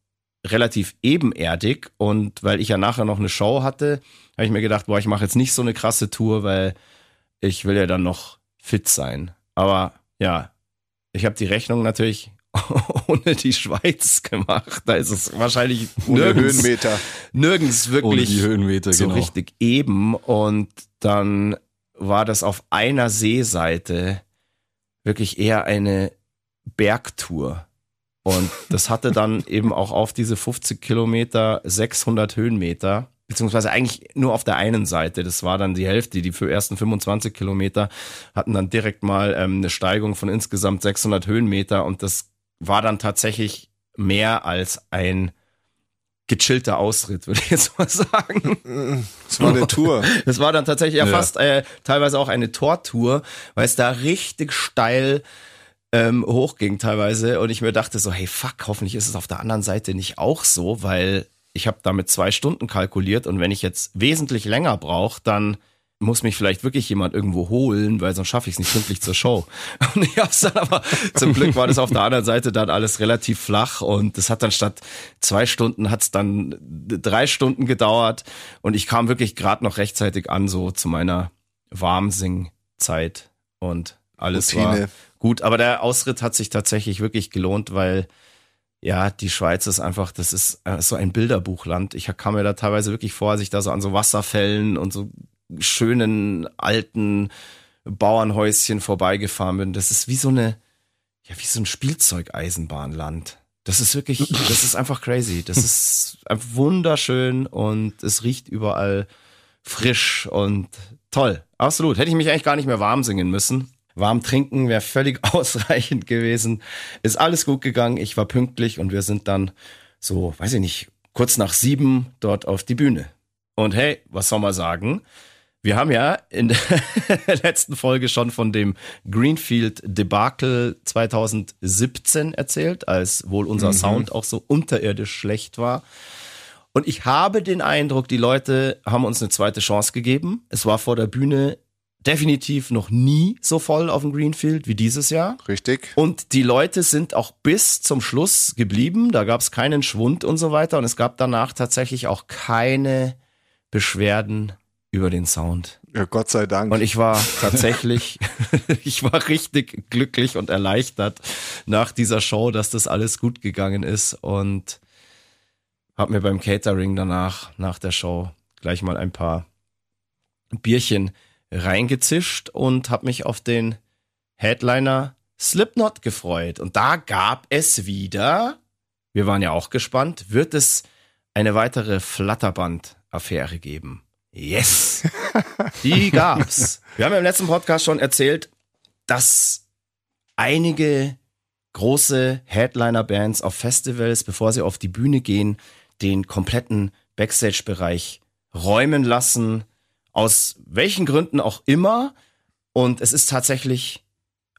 relativ ebenerdig und weil ich ja nachher noch eine Show hatte, habe ich mir gedacht, boah, ich mache jetzt nicht so eine krasse Tour, weil ich will ja dann noch fit sein. Aber ja, ich habe die Rechnung natürlich ohne die Schweiz gemacht. Da ist es wahrscheinlich nirgends, Höhenmeter. nirgends wirklich die Höhenmeter, so genau. richtig eben und dann war das auf einer Seeseite wirklich eher eine Bergtour. Und das hatte dann eben auch auf diese 50 Kilometer 600 Höhenmeter, beziehungsweise eigentlich nur auf der einen Seite. Das war dann die Hälfte. Die für ersten 25 Kilometer hatten dann direkt mal ähm, eine Steigung von insgesamt 600 Höhenmeter und das war dann tatsächlich mehr als ein gechillter Ausritt, würde ich jetzt mal sagen. Das war eine Tour. Das war dann tatsächlich ja, Ja. fast äh, teilweise auch eine Tortour, weil es da richtig steil ähm, hochging teilweise und ich mir dachte so, hey fuck, hoffentlich ist es auf der anderen Seite nicht auch so, weil ich habe damit zwei Stunden kalkuliert und wenn ich jetzt wesentlich länger brauche, dann muss mich vielleicht wirklich jemand irgendwo holen, weil sonst schaffe ich es nicht pünktlich zur Show. Und ich hab's dann aber, zum Glück war das auf der anderen Seite dann alles relativ flach und das hat dann statt zwei Stunden hat's dann drei Stunden gedauert und ich kam wirklich gerade noch rechtzeitig an, so zu meiner Warmsing-Zeit und alles Routine. war gut. Aber der Ausritt hat sich tatsächlich wirklich gelohnt, weil ja, die Schweiz ist einfach, das ist äh, so ein Bilderbuchland. Ich kam mir da teilweise wirklich vor, als ich da so an so Wasserfällen und so schönen alten Bauernhäuschen vorbeigefahren bin. Das ist wie so eine, ja, wie so ein Spielzeugeisenbahnland. Das ist wirklich, das ist einfach crazy. Das ist einfach wunderschön und es riecht überall frisch und toll. Absolut. Hätte ich mich eigentlich gar nicht mehr warm singen müssen. Warm trinken wäre völlig ausreichend gewesen. Ist alles gut gegangen. Ich war pünktlich und wir sind dann so, weiß ich nicht, kurz nach sieben dort auf die Bühne. Und hey, was soll man sagen? Wir haben ja in der letzten Folge schon von dem Greenfield Debakel 2017 erzählt, als wohl unser Sound auch so unterirdisch schlecht war. Und ich habe den Eindruck, die Leute haben uns eine zweite Chance gegeben. Es war vor der Bühne definitiv noch nie so voll auf dem Greenfield wie dieses Jahr. Richtig. Und die Leute sind auch bis zum Schluss geblieben. Da gab es keinen Schwund und so weiter. Und es gab danach tatsächlich auch keine Beschwerden über den Sound. Ja, Gott sei Dank. Und ich war tatsächlich, ich war richtig glücklich und erleichtert nach dieser Show, dass das alles gut gegangen ist und hab mir beim Catering danach, nach der Show, gleich mal ein paar Bierchen reingezischt und hab mich auf den Headliner Slipknot gefreut. Und da gab es wieder, wir waren ja auch gespannt, wird es eine weitere Flatterband-Affäre geben. Yes! Die gab's. Wir haben ja im letzten Podcast schon erzählt, dass einige große Headliner-Bands auf Festivals, bevor sie auf die Bühne gehen, den kompletten Backstage-Bereich räumen lassen, aus welchen Gründen auch immer. Und es ist tatsächlich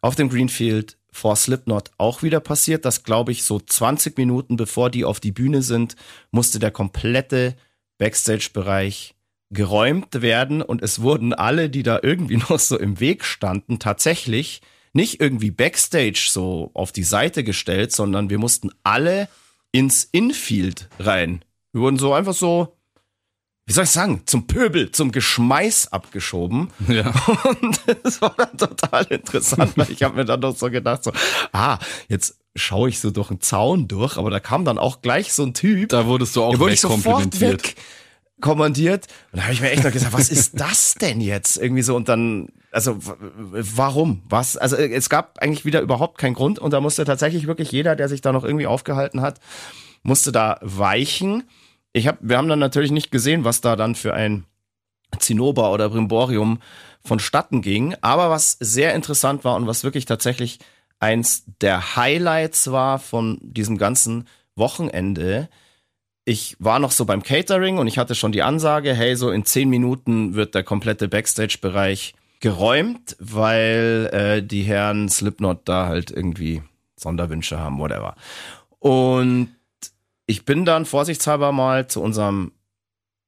auf dem Greenfield vor Slipknot auch wieder passiert. Das glaube ich so 20 Minuten bevor die auf die Bühne sind, musste der komplette Backstage-Bereich geräumt werden und es wurden alle, die da irgendwie noch so im Weg standen, tatsächlich nicht irgendwie Backstage so auf die Seite gestellt, sondern wir mussten alle ins Infield rein. Wir wurden so einfach so, wie soll ich sagen, zum Pöbel, zum Geschmeiß abgeschoben. Ja. Und das war dann total interessant, weil ich habe mir dann doch so gedacht, so, ah, jetzt schaue ich so durch einen Zaun durch, aber da kam dann auch gleich so ein Typ. Da wurdest du auch wurde wegkomplimentiert. weg kommandiert. Und da habe ich mir echt noch gesagt, was ist das denn jetzt? Irgendwie so und dann, also warum? Was? Also äh, es gab eigentlich wieder überhaupt keinen Grund und da musste tatsächlich wirklich jeder, der sich da noch irgendwie aufgehalten hat, musste da weichen. Ich hab, wir haben dann natürlich nicht gesehen, was da dann für ein Zinnober oder Brimborium vonstatten ging. Aber was sehr interessant war und was wirklich tatsächlich eins der Highlights war von diesem ganzen Wochenende, ich war noch so beim Catering und ich hatte schon die Ansage, hey, so in zehn Minuten wird der komplette Backstage-Bereich geräumt, weil äh, die Herren Slipknot da halt irgendwie Sonderwünsche haben, whatever. Und ich bin dann vorsichtshalber mal zu unserem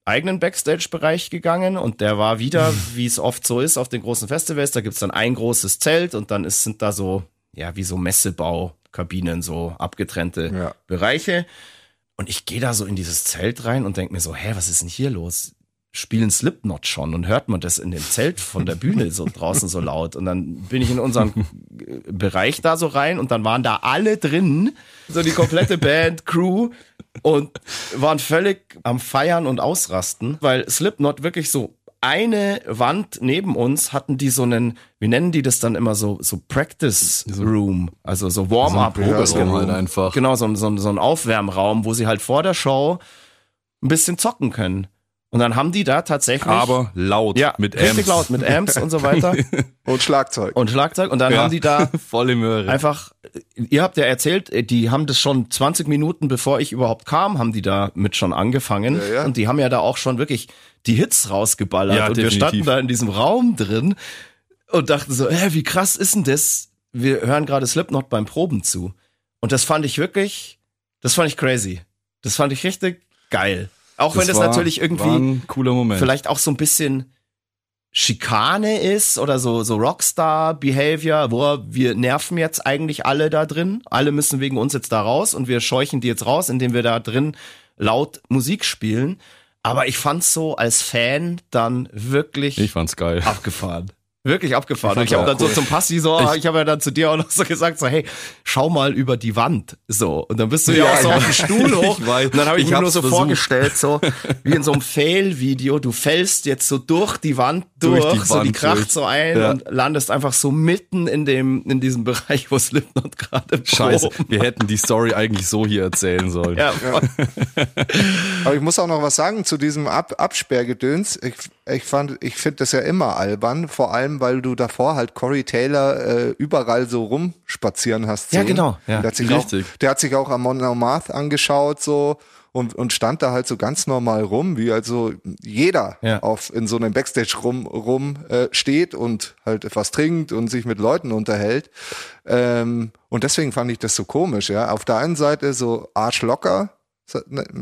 eigenen Backstage-Bereich gegangen und der war wieder, wie es oft so ist auf den großen Festivals, da gibt's dann ein großes Zelt und dann ist, sind da so, ja, wie so Messebaukabinen, so abgetrennte Ja. Bereiche. Und ich gehe da so in dieses Zelt rein und denk mir so, hä, was ist denn hier los? Spielen Slipknot schon und hört man das in dem Zelt von der Bühne so draußen so laut. Und dann bin ich in unseren äh, Bereich da so rein und dann waren da alle drin, so die komplette Band, Crew und waren völlig am Feiern und Ausrasten, weil Slipknot wirklich so eine Wand neben uns hatten die so einen, wie nennen die das dann immer so, so Practice Room, also so Warm-up Rehearsal Raum halt einfach. Genau, so, ein- so, ein- so ein Aufwärmraum, wo sie halt vor der Show ein bisschen zocken können. Und dann haben die da tatsächlich. Aber laut ja, mit richtig Amps. laut mit Amps und so weiter Und Schlagzeug. und Schlagzeug. Und dann Ja. haben die da Volle Möhre. einfach, ihr habt ja erzählt, äh, die haben das schon 20 Minuten bevor ich überhaupt kam, haben die da mit schon angefangen. Ja, ja. Und die haben ja da auch schon wirklich die Hits rausgeballert. Ja, und wir definitiv. standen da in diesem Raum drin und dachten so, hä, wie krass ist denn das? Wir hören gerade Slipknot beim Proben zu. Und das fand ich wirklich, das fand ich crazy. Das fand ich richtig geil. Auch wenn das war- natürlich irgendwie vielleicht auch so ein bisschen Schikane ist oder so, so Rockstar-Behavior, wo wir nerven jetzt eigentlich alle da drin. Alle müssen wegen uns jetzt da raus und wir scheuchen die jetzt raus, indem wir da drin laut Musik spielen. Aber ich fand's so als Fan dann wirklich ich fand's geil. abgefahren. Wirklich abgefahren. Ich Und ich habe dann auch so zum Passi so, ich, habe ja dann zu dir auch noch so gesagt, so, hey, schau mal über die Wand. So. Und dann bist du ja, Ja, auch so ja. auf den Stuhl hoch. Ich weiß. Und dann habe ich, Ich mir nur so versucht. vorgestellt, so wie in so einem Fail-Video, du fällst jetzt so durch die Wand durch, Durch die so die Wand kracht durch. so ein Ja. und landest einfach so mitten in dem, in diesem Bereich, wo Slipknot gerade Scheiße, wir hätten die Story eigentlich so hier erzählen sollen. Ja. Aber ich muss auch noch was sagen zu diesem Ab Absperrgedöns. Ich, ich fand, ich finde das ja immer albern, vor allem, weil du davor halt Corey Taylor äh, überall so rumspazieren hast. Ja, sehen. genau, ja. Der hat sich Richtig. auch, der hat sich auch Amon Amarth angeschaut so und, und stand da halt so ganz normal rum, wie also jeder Ja. auf in so einem Backstage rum rum äh, steht und halt etwas trinkt und sich mit Leuten unterhält. Ähm, und deswegen fand ich das so komisch. Ja, auf der einen Seite so arschlocker,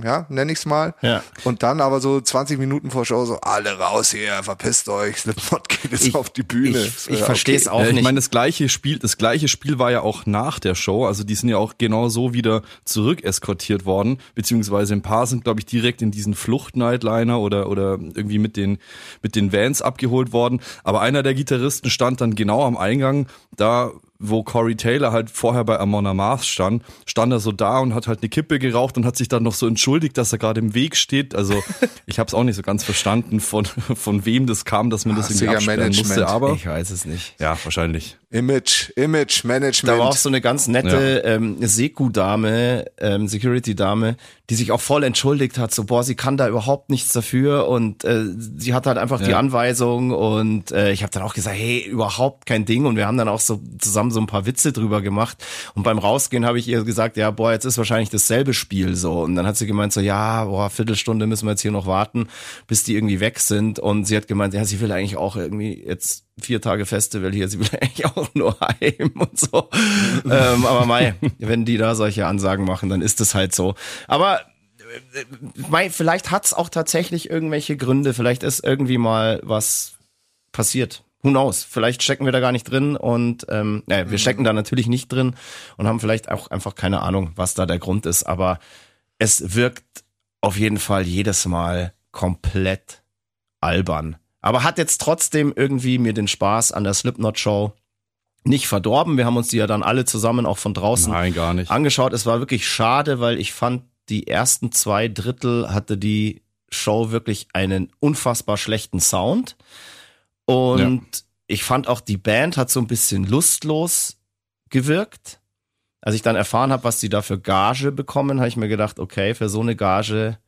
ja, nenne ich's mal. Ja. Und dann aber so 20 Minuten vor Show so alle raus hier, verpisst euch, Slipknot geht jetzt Ich- auf die Bühne. ich, ich Ja, verstehe es okay. auch Ja, ich nicht. meine, das gleiche Spiel, das gleiche Spiel war ja auch nach der Show. Also die sind ja auch genau so wieder zurück eskortiert worden, beziehungsweise ein paar sind, glaube ich, direkt in diesen Flucht-Nightliner oder oder irgendwie mit den mit den Vans abgeholt worden. Aber einer der Gitarristen stand dann genau am Eingang da wo Corey Taylor halt vorher bei Amon Mars stand, stand er so da und hat halt eine Kippe geraucht und hat sich dann noch so entschuldigt, dass er gerade im Weg steht. Also ich habe es auch nicht so ganz verstanden, von, von wem das kam, dass man das Ah, irgendwie absperren Management. musste. Aber Ich weiß es nicht. ja, wahrscheinlich. Image, Image, Management. Da war auch so eine ganz nette ähm, Seku-Dame, ähm, Security-Dame, die sich auch voll entschuldigt hat, so, boah, sie kann da überhaupt nichts dafür und äh, sie hat halt einfach die Ja. Anweisung und äh, ich habe dann auch gesagt, hey, überhaupt kein Ding und wir haben dann auch so zusammen so ein paar Witze drüber gemacht und beim Rausgehen habe ich ihr gesagt, ja, boah, jetzt ist wahrscheinlich dasselbe Spiel so und dann hat sie gemeint so, ja, boah, Viertelstunde müssen wir jetzt hier noch warten, bis die irgendwie weg sind und sie hat gemeint, ja, sie will eigentlich auch irgendwie jetzt vier Tage Festival hier, sie will eigentlich auch nur heim und so. ähm, aber mei, wenn die da solche Ansagen machen, dann ist es halt so. Aber äh, mei, vielleicht hat's auch tatsächlich irgendwelche Gründe, vielleicht ist irgendwie mal was passiert. Who knows? Vielleicht stecken wir da gar nicht drin und ähm, naja, wir stecken da natürlich nicht drin und haben vielleicht auch einfach keine Ahnung, was da der Grund ist. Aber es wirkt auf jeden Fall jedes Mal komplett albern. Aber hat jetzt trotzdem irgendwie mir den Spaß an der Slipknot-Show nicht verdorben. Wir haben uns die ja dann alle zusammen auch von draußen Nein, gar nicht. angeschaut. Es war wirklich schade, weil ich fand, die ersten zwei Drittel hatte die Show wirklich einen unfassbar schlechten Sound. Und ich fand auch, die Band hat so ein bisschen lustlos gewirkt. Als ich dann erfahren habe, was die da für Gage bekommen, habe ich mir gedacht, okay, für so eine Gage,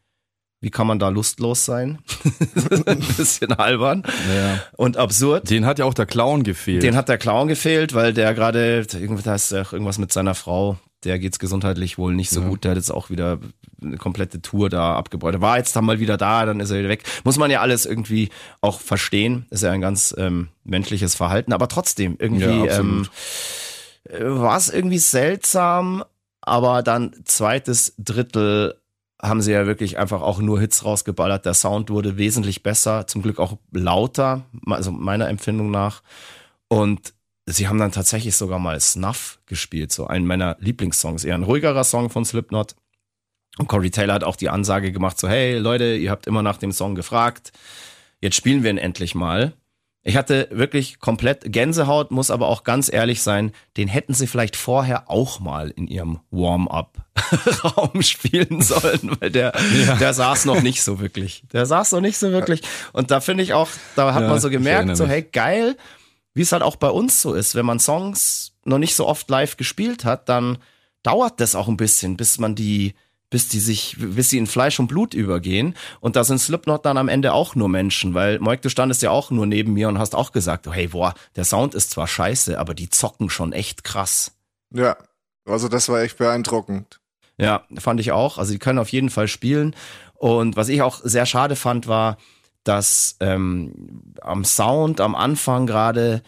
wie kann man da lustlos sein? ein bisschen albern Ja. und absurd. Den hat ja auch der Clown gefehlt. Den hat der Clown gefehlt, weil der gerade, da ist ja auch irgendwas mit seiner Frau, der geht's gesundheitlich wohl nicht so Ja. gut. Der hat jetzt auch wieder eine komplette Tour da abgebräut. Er war jetzt dann mal wieder da, dann ist er wieder weg. Muss man ja alles irgendwie auch verstehen. Ist ja ein ganz ähm, menschliches Verhalten, aber trotzdem irgendwie Ja, ähm, absolut. war es irgendwie seltsam, aber dann zweites Drittel haben sie ja wirklich einfach auch nur Hits rausgeballert. Der Sound wurde wesentlich besser, zum Glück auch lauter, also meiner Empfindung nach. Und sie haben dann tatsächlich sogar mal Snuff gespielt, so einen meiner Lieblingssongs, eher ein ruhigerer Song von Slipknot. Und Corey Taylor hat auch die Ansage gemacht, so hey Leute, ihr habt immer nach dem Song gefragt, jetzt spielen wir ihn endlich mal. Ich hatte wirklich komplett Gänsehaut, muss aber auch ganz ehrlich sein, den hätten sie vielleicht vorher auch mal in ihrem Warm-up-Raum spielen sollen, weil der, der saß noch nicht so wirklich. Der saß noch nicht so wirklich. Und da finde ich auch, da hat Ja, man so gemerkt, so hey, geil, wie es halt auch bei uns so ist, wenn man Songs noch nicht so oft live gespielt hat, dann dauert das auch ein bisschen, bis man die, bis die sich, bis sie in Fleisch und Blut übergehen. Und da sind Slipknot dann am Ende auch nur Menschen, weil Moik, du standest ja auch nur neben mir und hast auch gesagt, oh, hey, boah, der Sound ist zwar scheiße, aber die zocken schon echt krass. Ja, also das war echt beeindruckend. Ja, fand ich auch. Also die können auf jeden Fall spielen. Und was ich auch sehr schade fand, war, dass ähm, am Sound am Anfang gerade,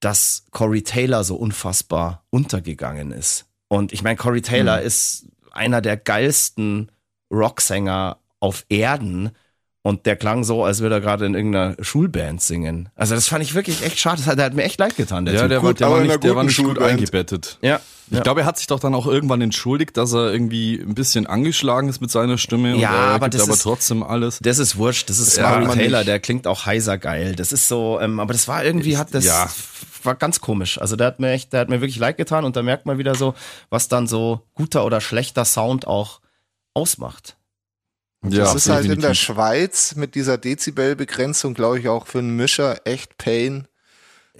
dass Corey Taylor so unfassbar untergegangen ist. Und ich meine, Corey Taylor ist einer der geilsten Rocksänger auf Erden. Und der klang so, als würde er gerade in irgendeiner Schulband singen. Also das fand ich wirklich echt schade. Das hat, der hat mir echt leid getan. Der ja, Typ. der, war, Gut, der, aber war in einer nicht, der war guten nicht gut Schulband. eingebettet. ja. Ich ja. glaube, er hat sich doch dann auch irgendwann entschuldigt, dass er irgendwie ein bisschen angeschlagen ist mit seiner Stimme. und Ja, er aber gibt das aber ist- trotzdem alles. Das ist wurscht, das ist Ja, Taylor, nicht. der klingt auch heiser geil. Das ist so, ähm, aber das war irgendwie, hat das, Ja. war ganz komisch. Also der hat mir echt, der hat mir wirklich leid getan und da merkt man wieder so, was dann so guter oder schlechter Sound auch ausmacht. Ja, das ist halt in der definitiv. Schweiz mit dieser Dezibelbegrenzung, glaube ich, auch für einen Mischer echt Pain,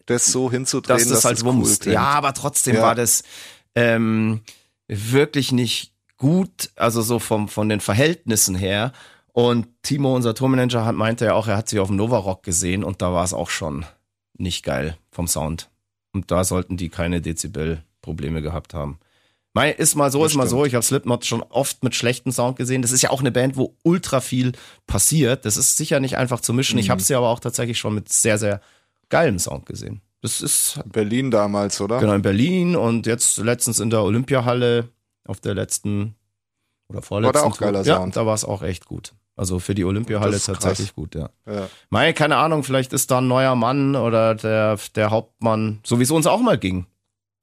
das so hinzudrehen, dass das halt es wumst. klingt. ja, aber trotzdem Ja. war das ähm, wirklich nicht gut, also so vom von den Verhältnissen her. Und Timo, unser Tourmanager, hat meinte ja auch, er hat sie auf dem Nova Rock gesehen und da war es auch schon nicht geil vom Sound. Und da sollten die keine Dezibel-Probleme gehabt haben. Mei, ist mal so, Das ist mal so. stimmt. Ich habe Slipknot schon oft mit schlechtem Sound gesehen. Das ist ja auch eine Band, wo ultra viel passiert. Das ist sicher nicht einfach zu mischen. Ich Mhm. habe sie aber auch tatsächlich schon mit sehr, sehr geilem Sound gesehen. Das ist Berlin damals, oder? Genau, in Berlin und jetzt letztens in der Olympiahalle auf der letzten oder vorletzten. War da auch Tour. geiler ja, Sound. da war es auch echt gut. Also für die Olympiahalle ist krass. tatsächlich gut, ja. Ja. Mei, keine Ahnung, vielleicht ist da ein neuer Mann oder der, der Hauptmann, so wie es uns auch mal ging.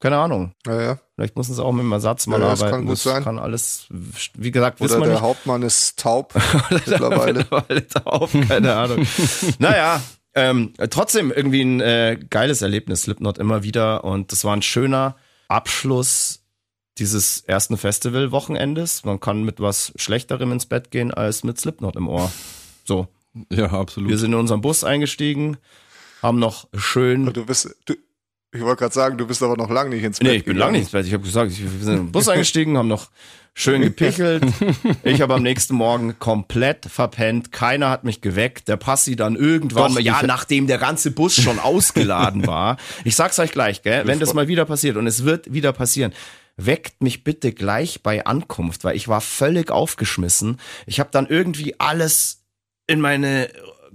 Keine Ahnung. Ja, ja. Vielleicht müssen sie auch mit dem Ersatzmann Ja, das arbeiten. kann gut das sein. kann alles, wie gesagt, Oder wissen wir der nicht. Hauptmann ist taub mittlerweile. Mittlerweile taub, keine Ahnung. naja, Ähm, trotzdem irgendwie ein äh, geiles Erlebnis, Slipknot immer wieder. Und das war ein schöner Abschluss dieses ersten Festival-Wochenendes. Man kann mit was Schlechterem ins Bett gehen als mit Slipknot im Ohr. So. Ja, absolut. Wir sind in unseren Bus eingestiegen, haben noch schön. Du bist, du, ich wollte gerade sagen, du bist aber noch lange nicht ins Bett Nee, ich bin lange nicht ins Bett. Ich habe gesagt, wir sind in den Bus eingestiegen, haben noch schön gepichelt. Ich habe am nächsten Morgen komplett verpennt. Keiner hat mich geweckt. Der Passi dann irgendwann, Doch, ja, nachdem der ganze Bus schon ausgeladen war. Ich sag's euch gleich, gell, wenn das mal wieder passiert und es wird wieder passieren. Weckt mich bitte gleich bei Ankunft, weil ich war völlig aufgeschmissen. Ich habe dann irgendwie alles in meine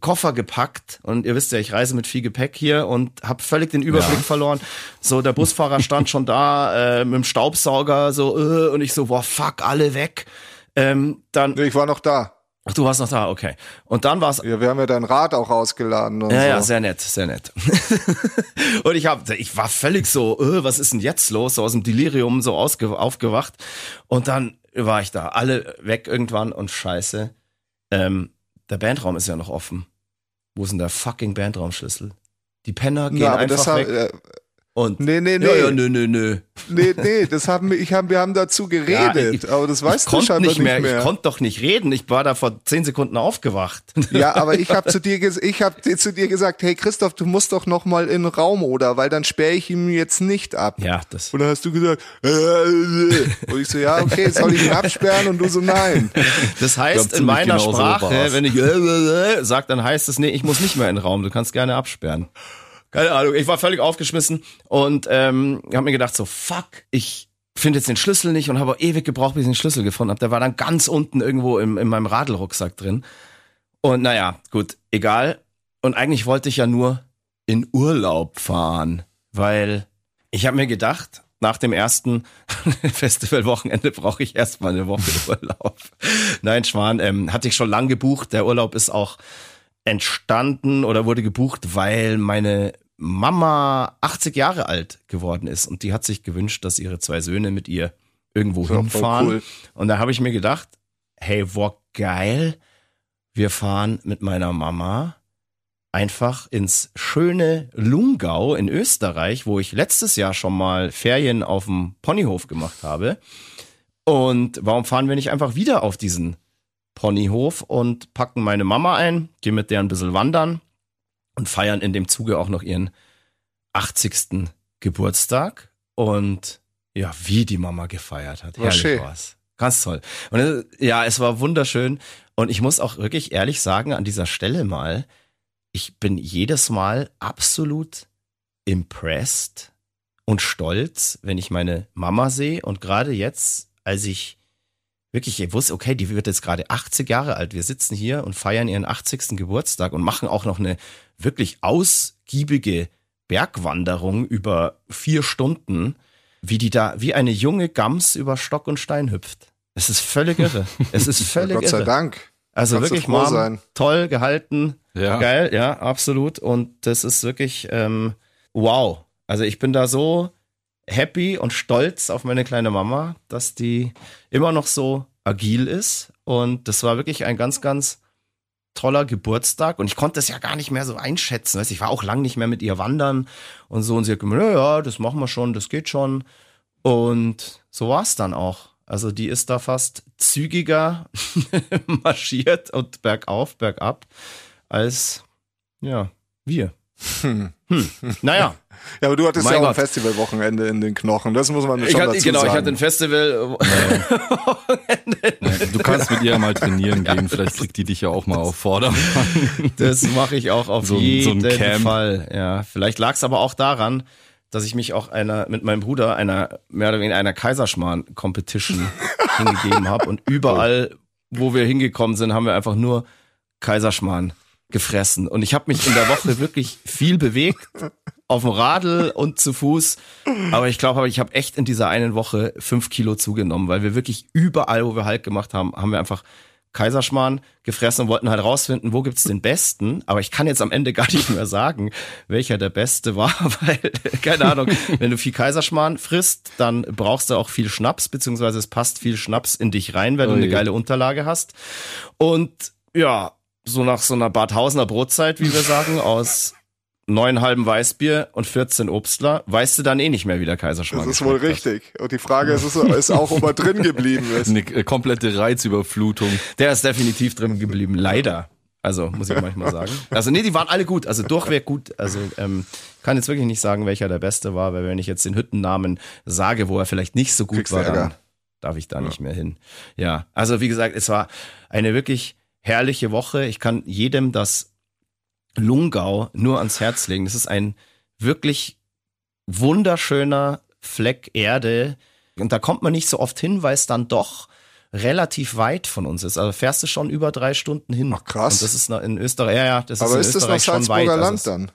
Koffer gepackt und ihr wisst ja, ich reise mit viel Gepäck hier und habe völlig den Überblick verloren. So, der Busfahrer stand schon da äh, mit dem Staubsauger so äh, und ich so, boah, fuck, alle weg. Ähm, dann, ich war noch da. ach, du warst noch da, okay. Und dann war's Ja, wir haben ja dein Rad auch ausgeladen und ja, so. ja, sehr nett, sehr nett. und ich hab, ich war völlig so, äh, was ist denn jetzt los? So aus dem Delirium so ausge aufgewacht. Und dann war ich da, alle weg irgendwann und scheiße. Ähm, der Bandraum ist ja noch offen. Wo ist denn der fucking Bandraumschlüssel? Die Penner gehen Na, einfach das weg. äh, und nee, nee, nee. ja, ja, nö, nö, nö. Nee, nee, das haben wir, ich haben, wir haben dazu geredet, Ja, ich- aber das weißt du scheinbar nicht mehr, nicht mehr. ich konnte doch nicht reden. Ich war da vor zehn Sekunden aufgewacht. ja, aber ich habe zu dir, ges- ich habe zu dir gesagt, hey Christoph, du musst doch noch mal in den Raum oder, weil dann sperre ich ihn jetzt nicht ab. ja, das. Und dann hast du gesagt, äh, äh. und ich so, ja, okay, soll ich ihn absperren? Und du so, nein. Das heißt glaub, in meiner genau Sprache, wenn ich äh, äh, äh, sag, dann heißt es, nee, ich muss nicht mehr in den Raum, du kannst gerne absperren. Keine Ahnung, ich war völlig aufgeschmissen und ähm, habe mir gedacht so, fuck, ich finde jetzt den Schlüssel nicht und habe ewig gebraucht, bis ich den Schlüssel gefunden habe. Der war dann ganz unten irgendwo im, in meinem Radlrucksack drin. Und naja, gut, egal. Und eigentlich wollte ich ja nur in Urlaub fahren, weil ich habe mir gedacht, nach dem ersten Festivalwochenende brauche ich erstmal eine Woche Urlaub. Nein, Schwan, ähm, hatte ich schon lang gebucht. Der Urlaub ist auch entstanden oder wurde gebucht, weil meine Mama 80 Jahre alt geworden ist und die hat sich gewünscht, dass ihre zwei Söhne mit ihr irgendwo hinfahren. cool. Und da habe ich mir gedacht, hey, wow, geil. Wir fahren mit meiner Mama einfach ins schöne Lungau in Österreich, wo ich letztes Jahr schon mal Ferien auf dem Ponyhof gemacht habe. Und warum fahren wir nicht einfach wieder auf diesen Ponyhof und packen meine Mama ein, gehen mit der ein bisschen wandern und feiern in dem Zuge auch noch ihren 80. Geburtstag. Und ja, wie die Mama gefeiert hat. War Herrlich schön. war's. Ganz toll. Und es- ja, es war wunderschön. Und ich muss auch wirklich ehrlich sagen, an dieser Stelle mal, ich bin jedes Mal absolut impressed und stolz, wenn ich meine Mama sehe. Und gerade jetzt, als ich wirklich wusste, okay, die wird jetzt gerade 80 Jahre alt. Wir sitzen hier und feiern ihren 80. Geburtstag und machen auch noch eine wirklich ausgiebige Bergwanderung über vier Stunden, wie die da, wie eine junge Gams über Stock und Stein hüpft. Es ist völlig irre. Es ist völlig Gott sei irre. Dank. Also Kannst wirklich sein. toll gehalten, Ja. geil, ja, absolut. Und das ist wirklich ähm, wow. Also ich bin da so happy und stolz auf meine kleine Mama, dass die immer noch so agil ist. Und das war wirklich ein ganz, ganz toller Geburtstag. Und ich konnte das ja gar nicht mehr so einschätzen. Weißt, ich war auch lang nicht mehr mit ihr wandern und so. Und sie hat gemeint, ja, das machen wir schon, das geht schon. Und so war es dann auch. Also die ist da fast zügiger marschiert und bergauf, bergab als ja, wir. Hm. Naja, Ja, aber du hattest Mein ja auch ein Gott. Festivalwochenende in den Knochen. Das muss man schon ich hatte, dazu genau, sagen. ich hatte ein Festival. Du kannst mit ihr mal trainieren gehen, vielleicht kriegt die dich ja auch mal auf Vordermann. Das mache ich auch auf So ein- so jeden ein Camp. Fall. Ja, vielleicht lag es aber auch daran, dass ich mich auch einer mit meinem Bruder einer mehr oder weniger einer Kaiserschmarrn Competition hingegeben habe und überall, wo wir hingekommen sind, haben wir einfach nur Kaiserschmarrn gefressen und ich habe mich in der Woche wirklich viel bewegt auf dem Radl und zu Fuß, aber ich glaube, ich habe echt in dieser einen Woche fünf Kilo zugenommen, weil wir wirklich überall, wo wir Halt gemacht haben, haben wir einfach Kaiserschmarrn gefressen und wollten halt rausfinden, wo gibt's den besten. Aber ich kann jetzt am Ende gar nicht mehr sagen, welcher der beste war, weil, keine Ahnung, wenn du viel Kaiserschmarrn frisst, dann brauchst du auch viel Schnaps, beziehungsweise es passt viel Schnaps in dich rein, weil du Oh eine je. geile Unterlage hast. Und ja, so nach so einer Badhausener Brotzeit, wie wir sagen, aus neun halben Weißbier und 14 Obstler, weißt du dann eh nicht mehr, wie der Kaiserschmarrn Das ist wohl geschmeckt hat. richtig. Und die Frage ist, ist auch, ob er drin geblieben ist. Eine äh, komplette Reizüberflutung. Der ist definitiv drin geblieben, leider. Also, muss ich manchmal sagen. Also, nee, die waren alle gut, also durchweg gut. Also, ähm, kann jetzt wirklich nicht sagen, welcher der beste war, weil wenn ich jetzt den Hüttennamen sage, wo er vielleicht nicht so gut Kriegst war, dann darf ich da nicht mehr hin. Ja, also wie gesagt, es war eine wirklich herrliche Woche. Ich kann jedem das Lungau nur ans Herz legen. Das ist ein wirklich wunderschöner Fleck Erde. Und da kommt man nicht so oft hin, weil es dann doch relativ weit von uns ist. Also fährst du schon über drei Stunden hin. Ach, krass. Und das ist noch in Österreich, ja, ja, das Aber ist ist das noch Salzburger weit. Also Land es- dann?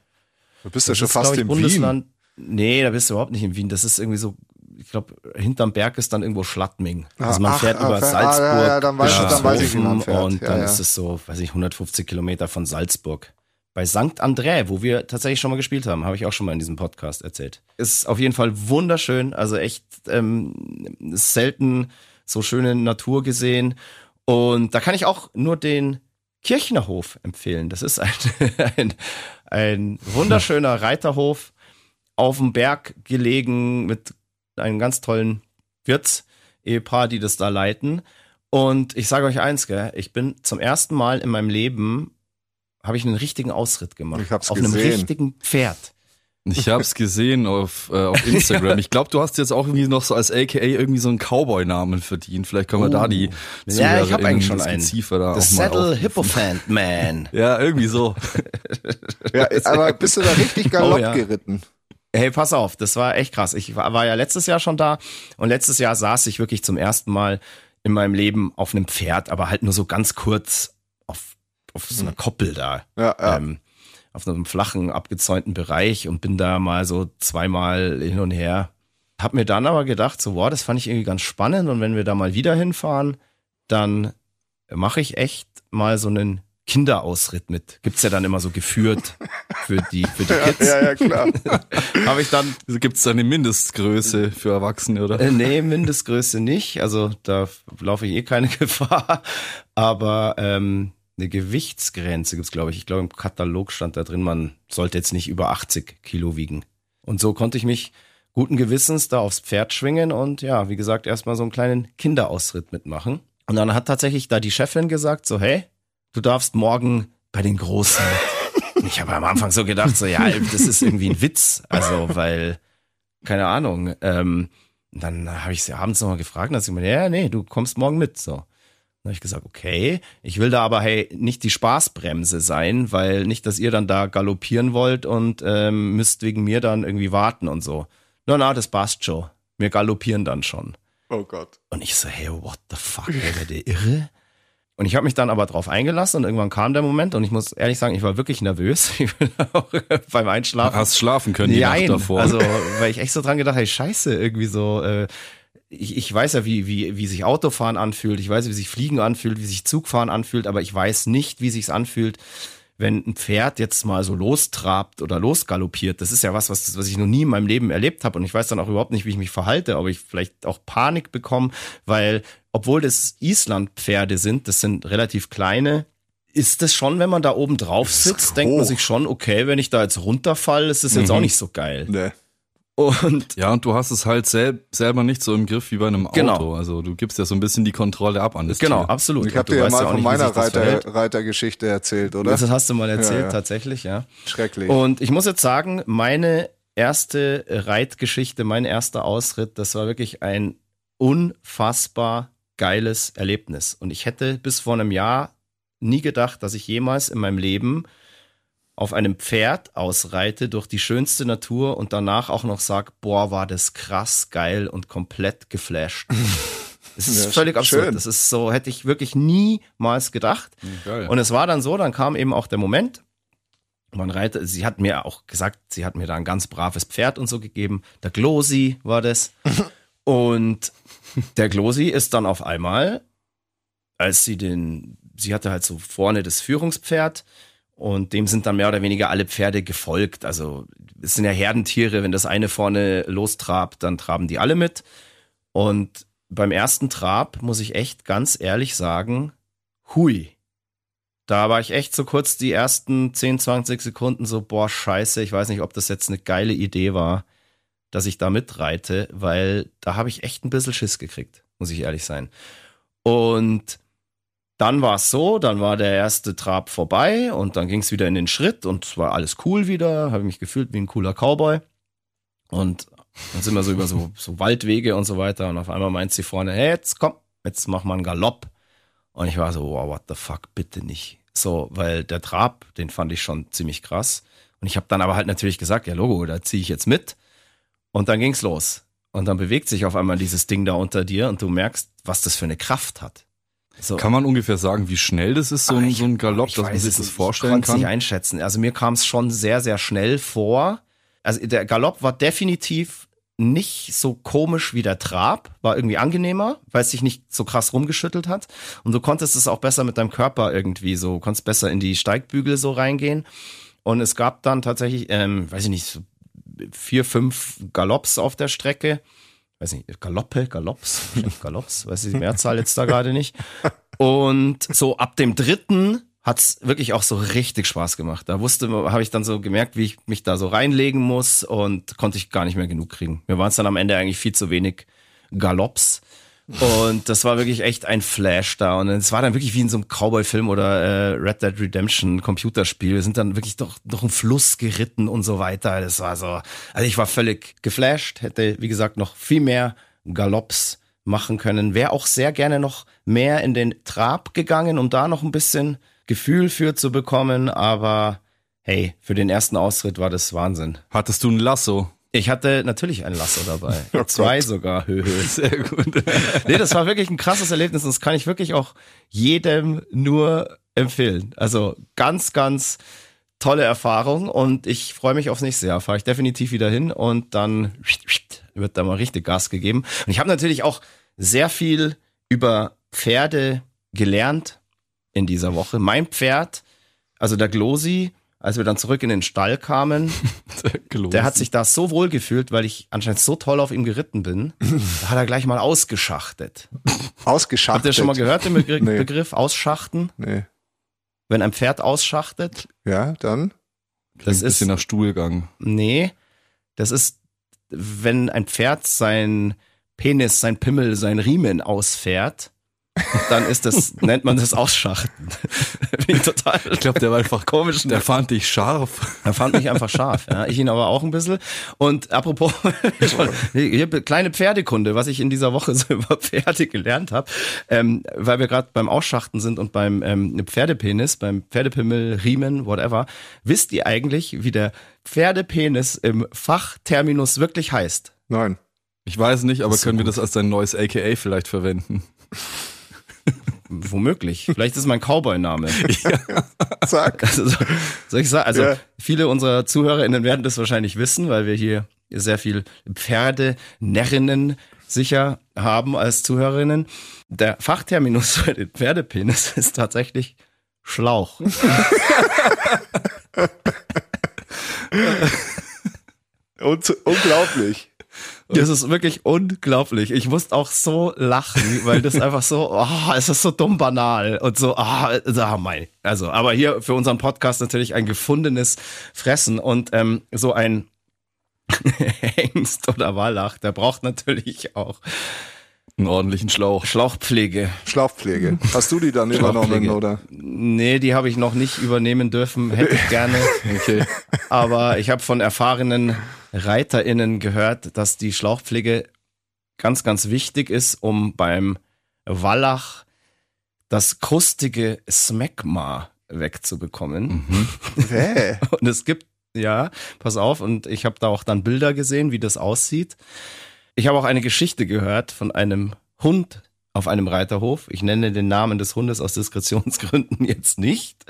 Du bist ja schon ist, fast ich, in Wien. Bundesland. Nee, da bist du überhaupt nicht in Wien. Das ist irgendwie so, ich glaube, hinterm Berg ist dann irgendwo Schlattming. Also man ach, fährt ah, über ah, Salzburg, ja, ja, dann weiß ich- dann weiß ich, fährt. und dann ja. ist es so, weiß ich, 150 Kilometer von Salzburg. Bei St. André, wo wir tatsächlich schon mal gespielt haben, habe ich auch schon mal in diesem Podcast erzählt. Ist auf jeden Fall wunderschön, also echt ähm, selten so schöne Natur gesehen. Und da kann ich auch nur den Kirchnerhof empfehlen. Das ist ein, ein, ein wunderschöner Reiterhof auf dem Berg gelegen mit einem ganz tollen Wirts-Ehepaar, die das da leiten. Und ich sage euch eins, gell, ich bin zum ersten Mal in meinem Leben, habe ich einen richtigen Ausritt gemacht. Ich hab's auf einem gesehen. richtigen Pferd. Ich hab's gesehen auf, äh, auf Instagram. Ich glaube, du hast jetzt auch irgendwie noch so als AKA irgendwie so einen Cowboy-Namen verdient. Vielleicht können wir da die Oh. Ja, ich habe eigentlich schon einen. Da The Saddle. Hippophant Man. Ja, irgendwie so. Ja, aber bist du da richtig galopp Oh, ja. geritten? Hey, pass auf, das war echt krass. Ich war, ja letztes Jahr schon da und letztes Jahr saß ich wirklich zum ersten Mal in meinem Leben auf einem Pferd, aber halt nur so ganz kurz auf, auf so einer Koppel da. Ja, ja. Ähm, auf einem flachen, abgezäunten Bereich und bin da mal so zweimal hin und her. Hab mir dann aber gedacht, so, wow, das fand ich irgendwie ganz spannend und wenn wir da mal wieder hinfahren, dann mache ich echt mal so einen Kinderausritt mit. Gibt's ja dann immer so geführt für die, für die Kids. ja, ja, klar. Habe ich dann Gibt's da eine Mindestgröße für Erwachsene, oder? Äh, nee, Mindestgröße nicht. Also da laufe ich eh keine Gefahr. Aber ähm, eine Gewichtsgrenze gibt's, glaube ich. Ich glaube, im Katalog stand da drin, man sollte jetzt nicht über 80 Kilo wiegen. Und so konnte ich mich guten Gewissens da aufs Pferd schwingen und ja, wie gesagt, erstmal so einen kleinen Kinderausritt mitmachen. Und dann hat tatsächlich da die Chefin gesagt, so, hey, du darfst morgen bei den Großen. Ich habe am Anfang so gedacht, so, ja, das ist irgendwie ein Witz. Also, weil, keine Ahnung, ähm, dann habe ich sie abends nochmal gefragt und dann hat sie gemeint, ja, nee, du kommst morgen mit. So. Dann habe ich gesagt, okay, ich will da aber hey nicht die Spaßbremse sein, weil nicht, dass ihr dann da galoppieren wollt und ähm, müsst wegen mir dann irgendwie warten und so. Na, na, das passt schon. Wir galoppieren dann schon. Oh Gott. Und ich so, hey, what the fuck, ey, der irre? Und ich habe mich dann aber drauf eingelassen und irgendwann kam der Moment und ich muss ehrlich sagen, ich war wirklich nervös. Ich bin auch beim Einschlafen. Hast schlafen können die Nein, Nacht davor. also weil ich echt so dran gedacht habe, scheiße, irgendwie so, äh, ich, ich weiß ja, wie, wie, wie sich Autofahren anfühlt, ich weiß, wie sich Fliegen anfühlt, wie sich Zugfahren anfühlt, aber ich weiß nicht, wie sich's anfühlt, wenn ein Pferd jetzt mal so lostrabt oder losgaloppiert. Das ist ja was, was, was ich noch nie in meinem Leben erlebt habe und ich weiß dann auch überhaupt nicht, wie ich mich verhalte, ob ich vielleicht auch Panik bekomme, weil obwohl das Islandpferde sind, das sind relativ kleine, ist das schon, wenn man da oben drauf sitzt, denkt man sich schon, okay, wenn ich da jetzt runterfall, ist das jetzt Mhm. auch nicht so geil. Nee. Und ja, und du hast es halt sel selber nicht so im Griff wie bei einem Auto. Genau. Also du gibst ja so ein bisschen die Kontrolle ab an das genau, Tier. absolut. Ich habe dir ja mal von nicht, meiner. Reiter, Reitergeschichte erzählt, oder? Das hast du mal erzählt, Ja, ja. tatsächlich, ja. Schrecklich. Und ich muss jetzt sagen, meine erste Reitgeschichte, mein erster Ausritt, das war wirklich ein unfassbar geiles Erlebnis. Und ich hätte bis vor einem Jahr nie gedacht, dass ich jemals in meinem Leben auf einem Pferd ausreite durch die schönste Natur und danach auch noch sag, boah, war das krass geil und komplett geflasht. Es ist Ja, völlig absurd. schön. Das ist so, hätte ich wirklich niemals gedacht. Geil. Und es war dann so, dann kam eben auch der Moment, man reitet, sie hat mir auch gesagt, sie hat mir da ein ganz braves Pferd und so gegeben. Der Glosi war das. und der Glosi ist dann auf einmal, als sie den, sie hatte halt so vorne das Führungspferd und dem sind dann mehr oder weniger alle Pferde gefolgt. Also es sind ja Herdentiere, wenn das eine vorne lostrabt, dann traben die alle mit. Und beim ersten Trab muss ich echt ganz ehrlich sagen, hui, Da war ich echt so kurz die ersten 10, 20 Sekunden so, boah, scheiße, ich weiß nicht, ob das jetzt eine geile Idee war, dass ich da mitreite, weil da habe ich echt ein bisschen Schiss gekriegt, muss ich ehrlich sein. Und dann war es so, dann war der erste Trab vorbei und dann ging es wieder in den Schritt und es war alles cool wieder, habe mich gefühlt wie ein cooler Cowboy. Und dann sind wir so über so, so Waldwege und so weiter und auf einmal meint sie vorne, hey, jetzt komm, jetzt mach mal einen Galopp. Und ich war so, wow, what the fuck, bitte nicht. So, weil der Trab, den fand ich schon ziemlich krass. Und ich habe dann aber halt natürlich gesagt, ja Logo, da ziehe ich jetzt mit. Und dann ging's los. Und dann bewegt sich auf einmal dieses Ding da unter dir und du merkst, was das für eine Kraft hat. So. Kann man ungefähr sagen, wie schnell das ist, so ein, Ah, ich- so ein Galopp, ich dass man sich das vorstellen Ich konnte es kann? nicht einschätzen. Also mir kam es schon sehr, sehr schnell vor. Also der Galopp war definitiv nicht so komisch wie der Trab, war irgendwie angenehmer, weil es sich nicht so krass rumgeschüttelt hat. Und du konntest es auch besser mit deinem Körper irgendwie so, konntest besser in die Steigbügel so reingehen. Und es gab dann tatsächlich, ähm, weiß ich nicht, vier, fünf Galopps auf der Strecke. Weiß nicht, Galoppe, Galopps, Galopps, weiß ich die Mehrzahl jetzt da gerade nicht. Und so ab dem dritten hat's wirklich auch so richtig Spaß gemacht. Da wusste, habe ich dann so gemerkt, wie ich mich da so reinlegen muss und konnte ich gar nicht mehr genug kriegen. Mir waren es dann am Ende eigentlich viel zu wenig Galopps. Und das war wirklich echt ein Flash da. Und es war dann wirklich wie in so einem Cowboy-Film oder äh, Red Dead Redemption Computerspiel. Wir sind dann wirklich doch durch einen Fluss geritten und so weiter. Das war so, also ich war völlig geflasht, hätte, wie gesagt, noch viel mehr Galopps machen können. Wäre auch sehr gerne noch mehr in den Trab gegangen, um da noch ein bisschen Gefühl für zu bekommen. Aber hey, für den ersten Austritt war das Wahnsinn. Hattest du ein Lasso? Ich hatte natürlich ein Lasso dabei. Zwei sogar. Sehr gut. Nee, das war wirklich ein krasses Erlebnis und das kann ich wirklich auch jedem nur empfehlen. Also ganz, ganz tolle Erfahrung und ich freue mich aufs nächste Jahr. Fahre ich definitiv wieder hin und dann wird da mal richtig Gas gegeben. Und ich habe natürlich auch sehr viel über Pferde gelernt in dieser Woche. Mein Pferd, also der Glosi, als wir dann zurück in den Stall kamen, der hat sich da so wohl gefühlt, weil ich anscheinend so toll auf ihm geritten bin. Da hat er gleich mal ausgeschachtet. Ausgeschachtet. Habt ihr schon mal gehört den Begr Nee. Begriff ausschachten? Nee. Wenn ein Pferd ausschachtet? Ja, dann? das ist ein bisschen nach Stuhlgang. nee, das ist, wenn ein Pferd sein Penis, sein Pimmel, sein Riemen ausfährt, dann ist das, nennt man das Ausschachten. Ich total Ich glaube, der war einfach komisch. Der fand dich scharf. Er fand mich einfach scharf, ja. Ich ihn aber auch ein bisschen. Und apropos, hier, kleine Pferdekunde, was ich in dieser Woche so über Pferde gelernt habe, ähm, weil wir gerade beim Ausschachten sind und beim ähm, Pferdepenis, beim Pferdepimmel, Riemen, whatever. Wisst ihr eigentlich, wie der Pferdepenis im Fachterminus wirklich heißt? Nein. Ich weiß nicht, aber so können wir das als dein neues AKA vielleicht verwenden? Womöglich. Vielleicht ist es mein Cowboy-Name. Zack. Also, so- soll ich sagen? Also Ja. viele unserer ZuhörerInnen werden das wahrscheinlich wissen, weil wir hier sehr viel Pferdenärrinnen sicher haben als Zuhörerinnen. Der Fachterminus für den Pferdepenis ist tatsächlich Schlauch. Und, unglaublich. Das ist wirklich unglaublich. Ich musste auch so lachen, weil das einfach so, oh, es ist so dumm banal und so, ah, oh, mein. Also, aber hier für unseren Podcast natürlich ein gefundenes Fressen und ähm, so ein Hengst oder Wallach, der braucht natürlich auch Einen ordentlichen Schlauch. Schlauchpflege. Schlauchpflege. Hast du die dann übernommen, oder? Nee, die habe ich noch nicht übernehmen dürfen, hätte ich gerne. Okay. Aber ich habe von erfahrenen ReiterInnen gehört, dass die Schlauchpflege ganz, ganz wichtig ist, um beim Wallach das krustige Smegma wegzubekommen. Hä? Und es gibt, ja, pass auf, und ich habe da auch dann Bilder gesehen, wie das aussieht. Ich habe auch eine Geschichte gehört von einem Hund auf einem Reiterhof. Ich nenne den Namen des Hundes aus Diskretionsgründen jetzt nicht.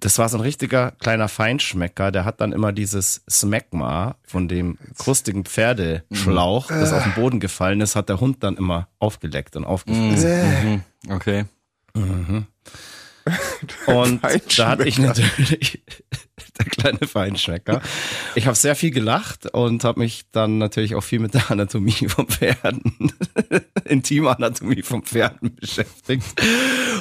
Das war so ein richtiger kleiner Feinschmecker, der hat dann immer dieses Smegma von dem krustigen Pferdeschlauch, das auf den Boden gefallen ist, hat der Hund dann immer aufgeleckt und aufgefressen. Mhm. Und da hatte ich natürlich der kleine Feinschmecker. Ich habe sehr viel gelacht und habe mich dann natürlich auch viel mit der Anatomie von Pferden, Intimanatomie von Pferden beschäftigt.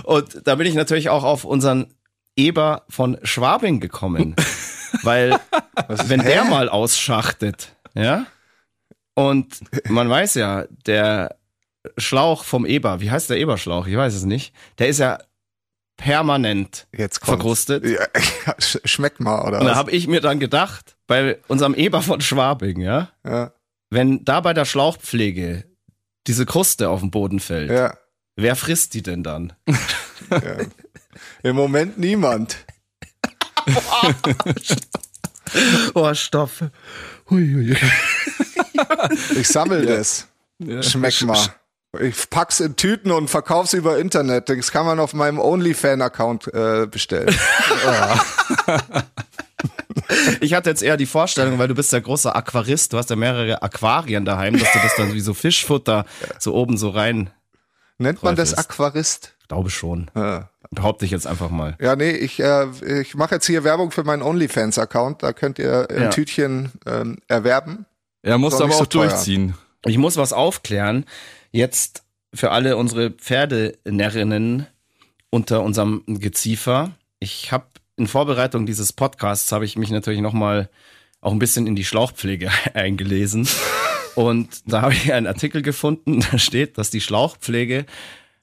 Und da bin ich natürlich auch auf unseren Eber von Schwabing gekommen. Weil, wenn der mal ausschachtet, ja, und man weiß ja, der Schlauch vom Eber, wie heißt der Eberschlauch? Ich weiß es nicht. Der ist ja permanent Jetzt kommt's. verkrustet. Ja, sch- schmeckt mal, oder Und da habe ich mir dann gedacht, bei unserem Eber von Schwabing, ja, Ja, wenn da bei der Schlauchpflege diese Kruste auf den Boden fällt, ja, wer frisst die denn dann? ja. Im Moment niemand. Oh, stopp. Hui, hui. Ich sammel das. Schmeckt mal. Ich pack's in Tüten und verkauf's über Internet. Das kann man auf meinem OnlyFan-Account äh, bestellen. Ich hatte jetzt eher die Vorstellung, weil du bist ja großer Aquarist, du hast ja mehrere Aquarien daheim, dass du das dann wie so Fischfutter so oben so rein, Nennt man das. Aquarist? ich glaube schon. Ja. Behaupte ich jetzt einfach mal. Ja, nee, ich, äh, ich mache jetzt hier Werbung für meinen OnlyFans-Account. Da könnt ihr ein Ja. Tütchen ähm, erwerben. Er muss aber auch so durchziehen. Ich muss was aufklären. Jetzt für alle unsere Pferdenärrinnen unter unserem Geziefer. Ich habe in Vorbereitung dieses Podcasts habe ich mich natürlich noch mal auch ein bisschen in die Schlauchpflege eingelesen und da habe ich einen Artikel gefunden, da steht, dass die Schlauchpflege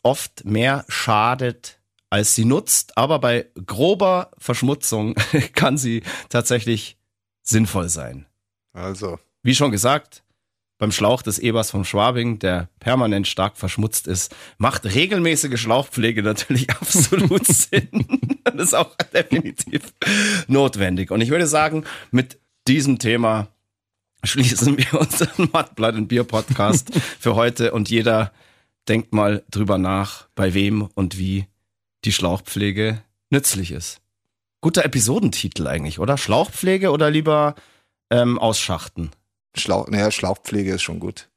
oft mehr schadet als sie nutzt, aber bei grober Verschmutzung kann sie tatsächlich sinnvoll sein. Also, Wie schon gesagt, beim Schlauch des Ebers vom Schwabing, der permanent stark verschmutzt ist, macht regelmäßige Schlauchpflege natürlich absolut Sinn. Das ist auch definitiv notwendig. Und ich würde sagen, mit diesem Thema schließen wir unseren Mattblatt und Bier Podcast für heute und jeder denkt mal drüber nach, bei wem und wie die Schlauchpflege nützlich ist. Guter Episodentitel eigentlich, oder? Schlauchpflege oder lieber ähm, ausschachten? Schlauch, naja, Schlauchpflege ist schon gut.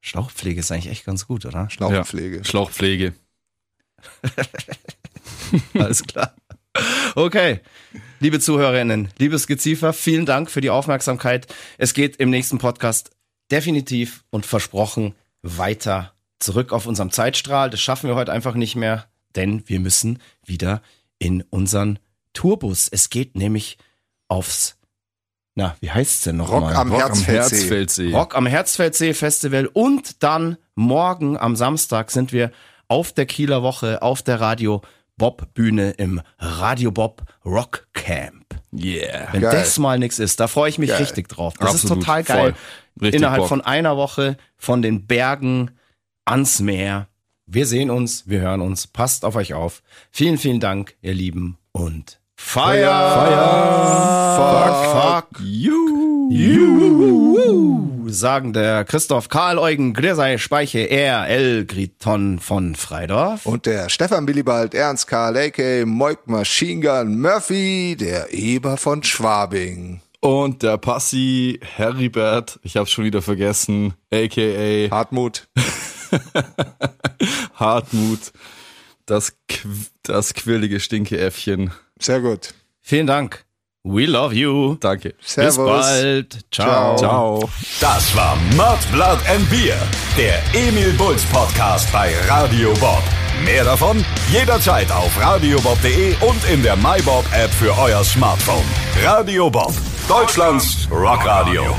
Schlauchpflege ist eigentlich echt ganz gut, oder? Schlauchpflege. Schlauchpflege. Alles klar. Okay. Liebe Zuhörerinnen, liebes Geziefer, vielen Dank für die Aufmerksamkeit. Es geht im nächsten Podcast definitiv und versprochen weiter zurück auf unserem Zeitstrahl. Das schaffen wir heute einfach nicht mehr, denn wir müssen wieder in unseren Tourbus. Es geht nämlich aufs, na, wie heißt's denn Rock nochmal? am Rock am Herzfeldsee. Herzfeldsee. Rock am Herzfeldsee Festival und dann morgen am Samstag sind wir auf der Kieler Woche auf der Radio Bob Bühne im Radio Bob Rock Camp. Yeah. Wenn Geil. das mal nix ist, da freue ich mich Geil. richtig drauf. Das Absolut, ist total geil. Innerhalb Bock. von einer Woche von den Bergen ans Meer. Wir sehen uns, wir hören uns. Passt auf euch auf. Vielen, vielen Dank, ihr Lieben und Feier! Feier! Fuck, fuck. Juhu. Juhu, sagen der Christoph Karl Eugen Grisei Speiche R. L. Griton von Freidorf. Und der Stefan Willibald Ernst Karl A.K. Moik Machine Gun Murphy, der Eber von Schwabing. Und der Passi Heribert, ich hab's schon wieder vergessen, aka Hartmut. Hartmut, das, Qu das quirlige Stinkeäffchen. Sehr gut. Vielen Dank. We love you. Danke. Servus. Bis bald. Ciao. Ciao. Das war Mud, Blood and Beer, der Emil Bulls Podcast bei Radio Bob. Mehr davon jederzeit auf radiobob.de und in der MyBob App für euer Smartphone. Radio Bob, Deutschlands Rockradio.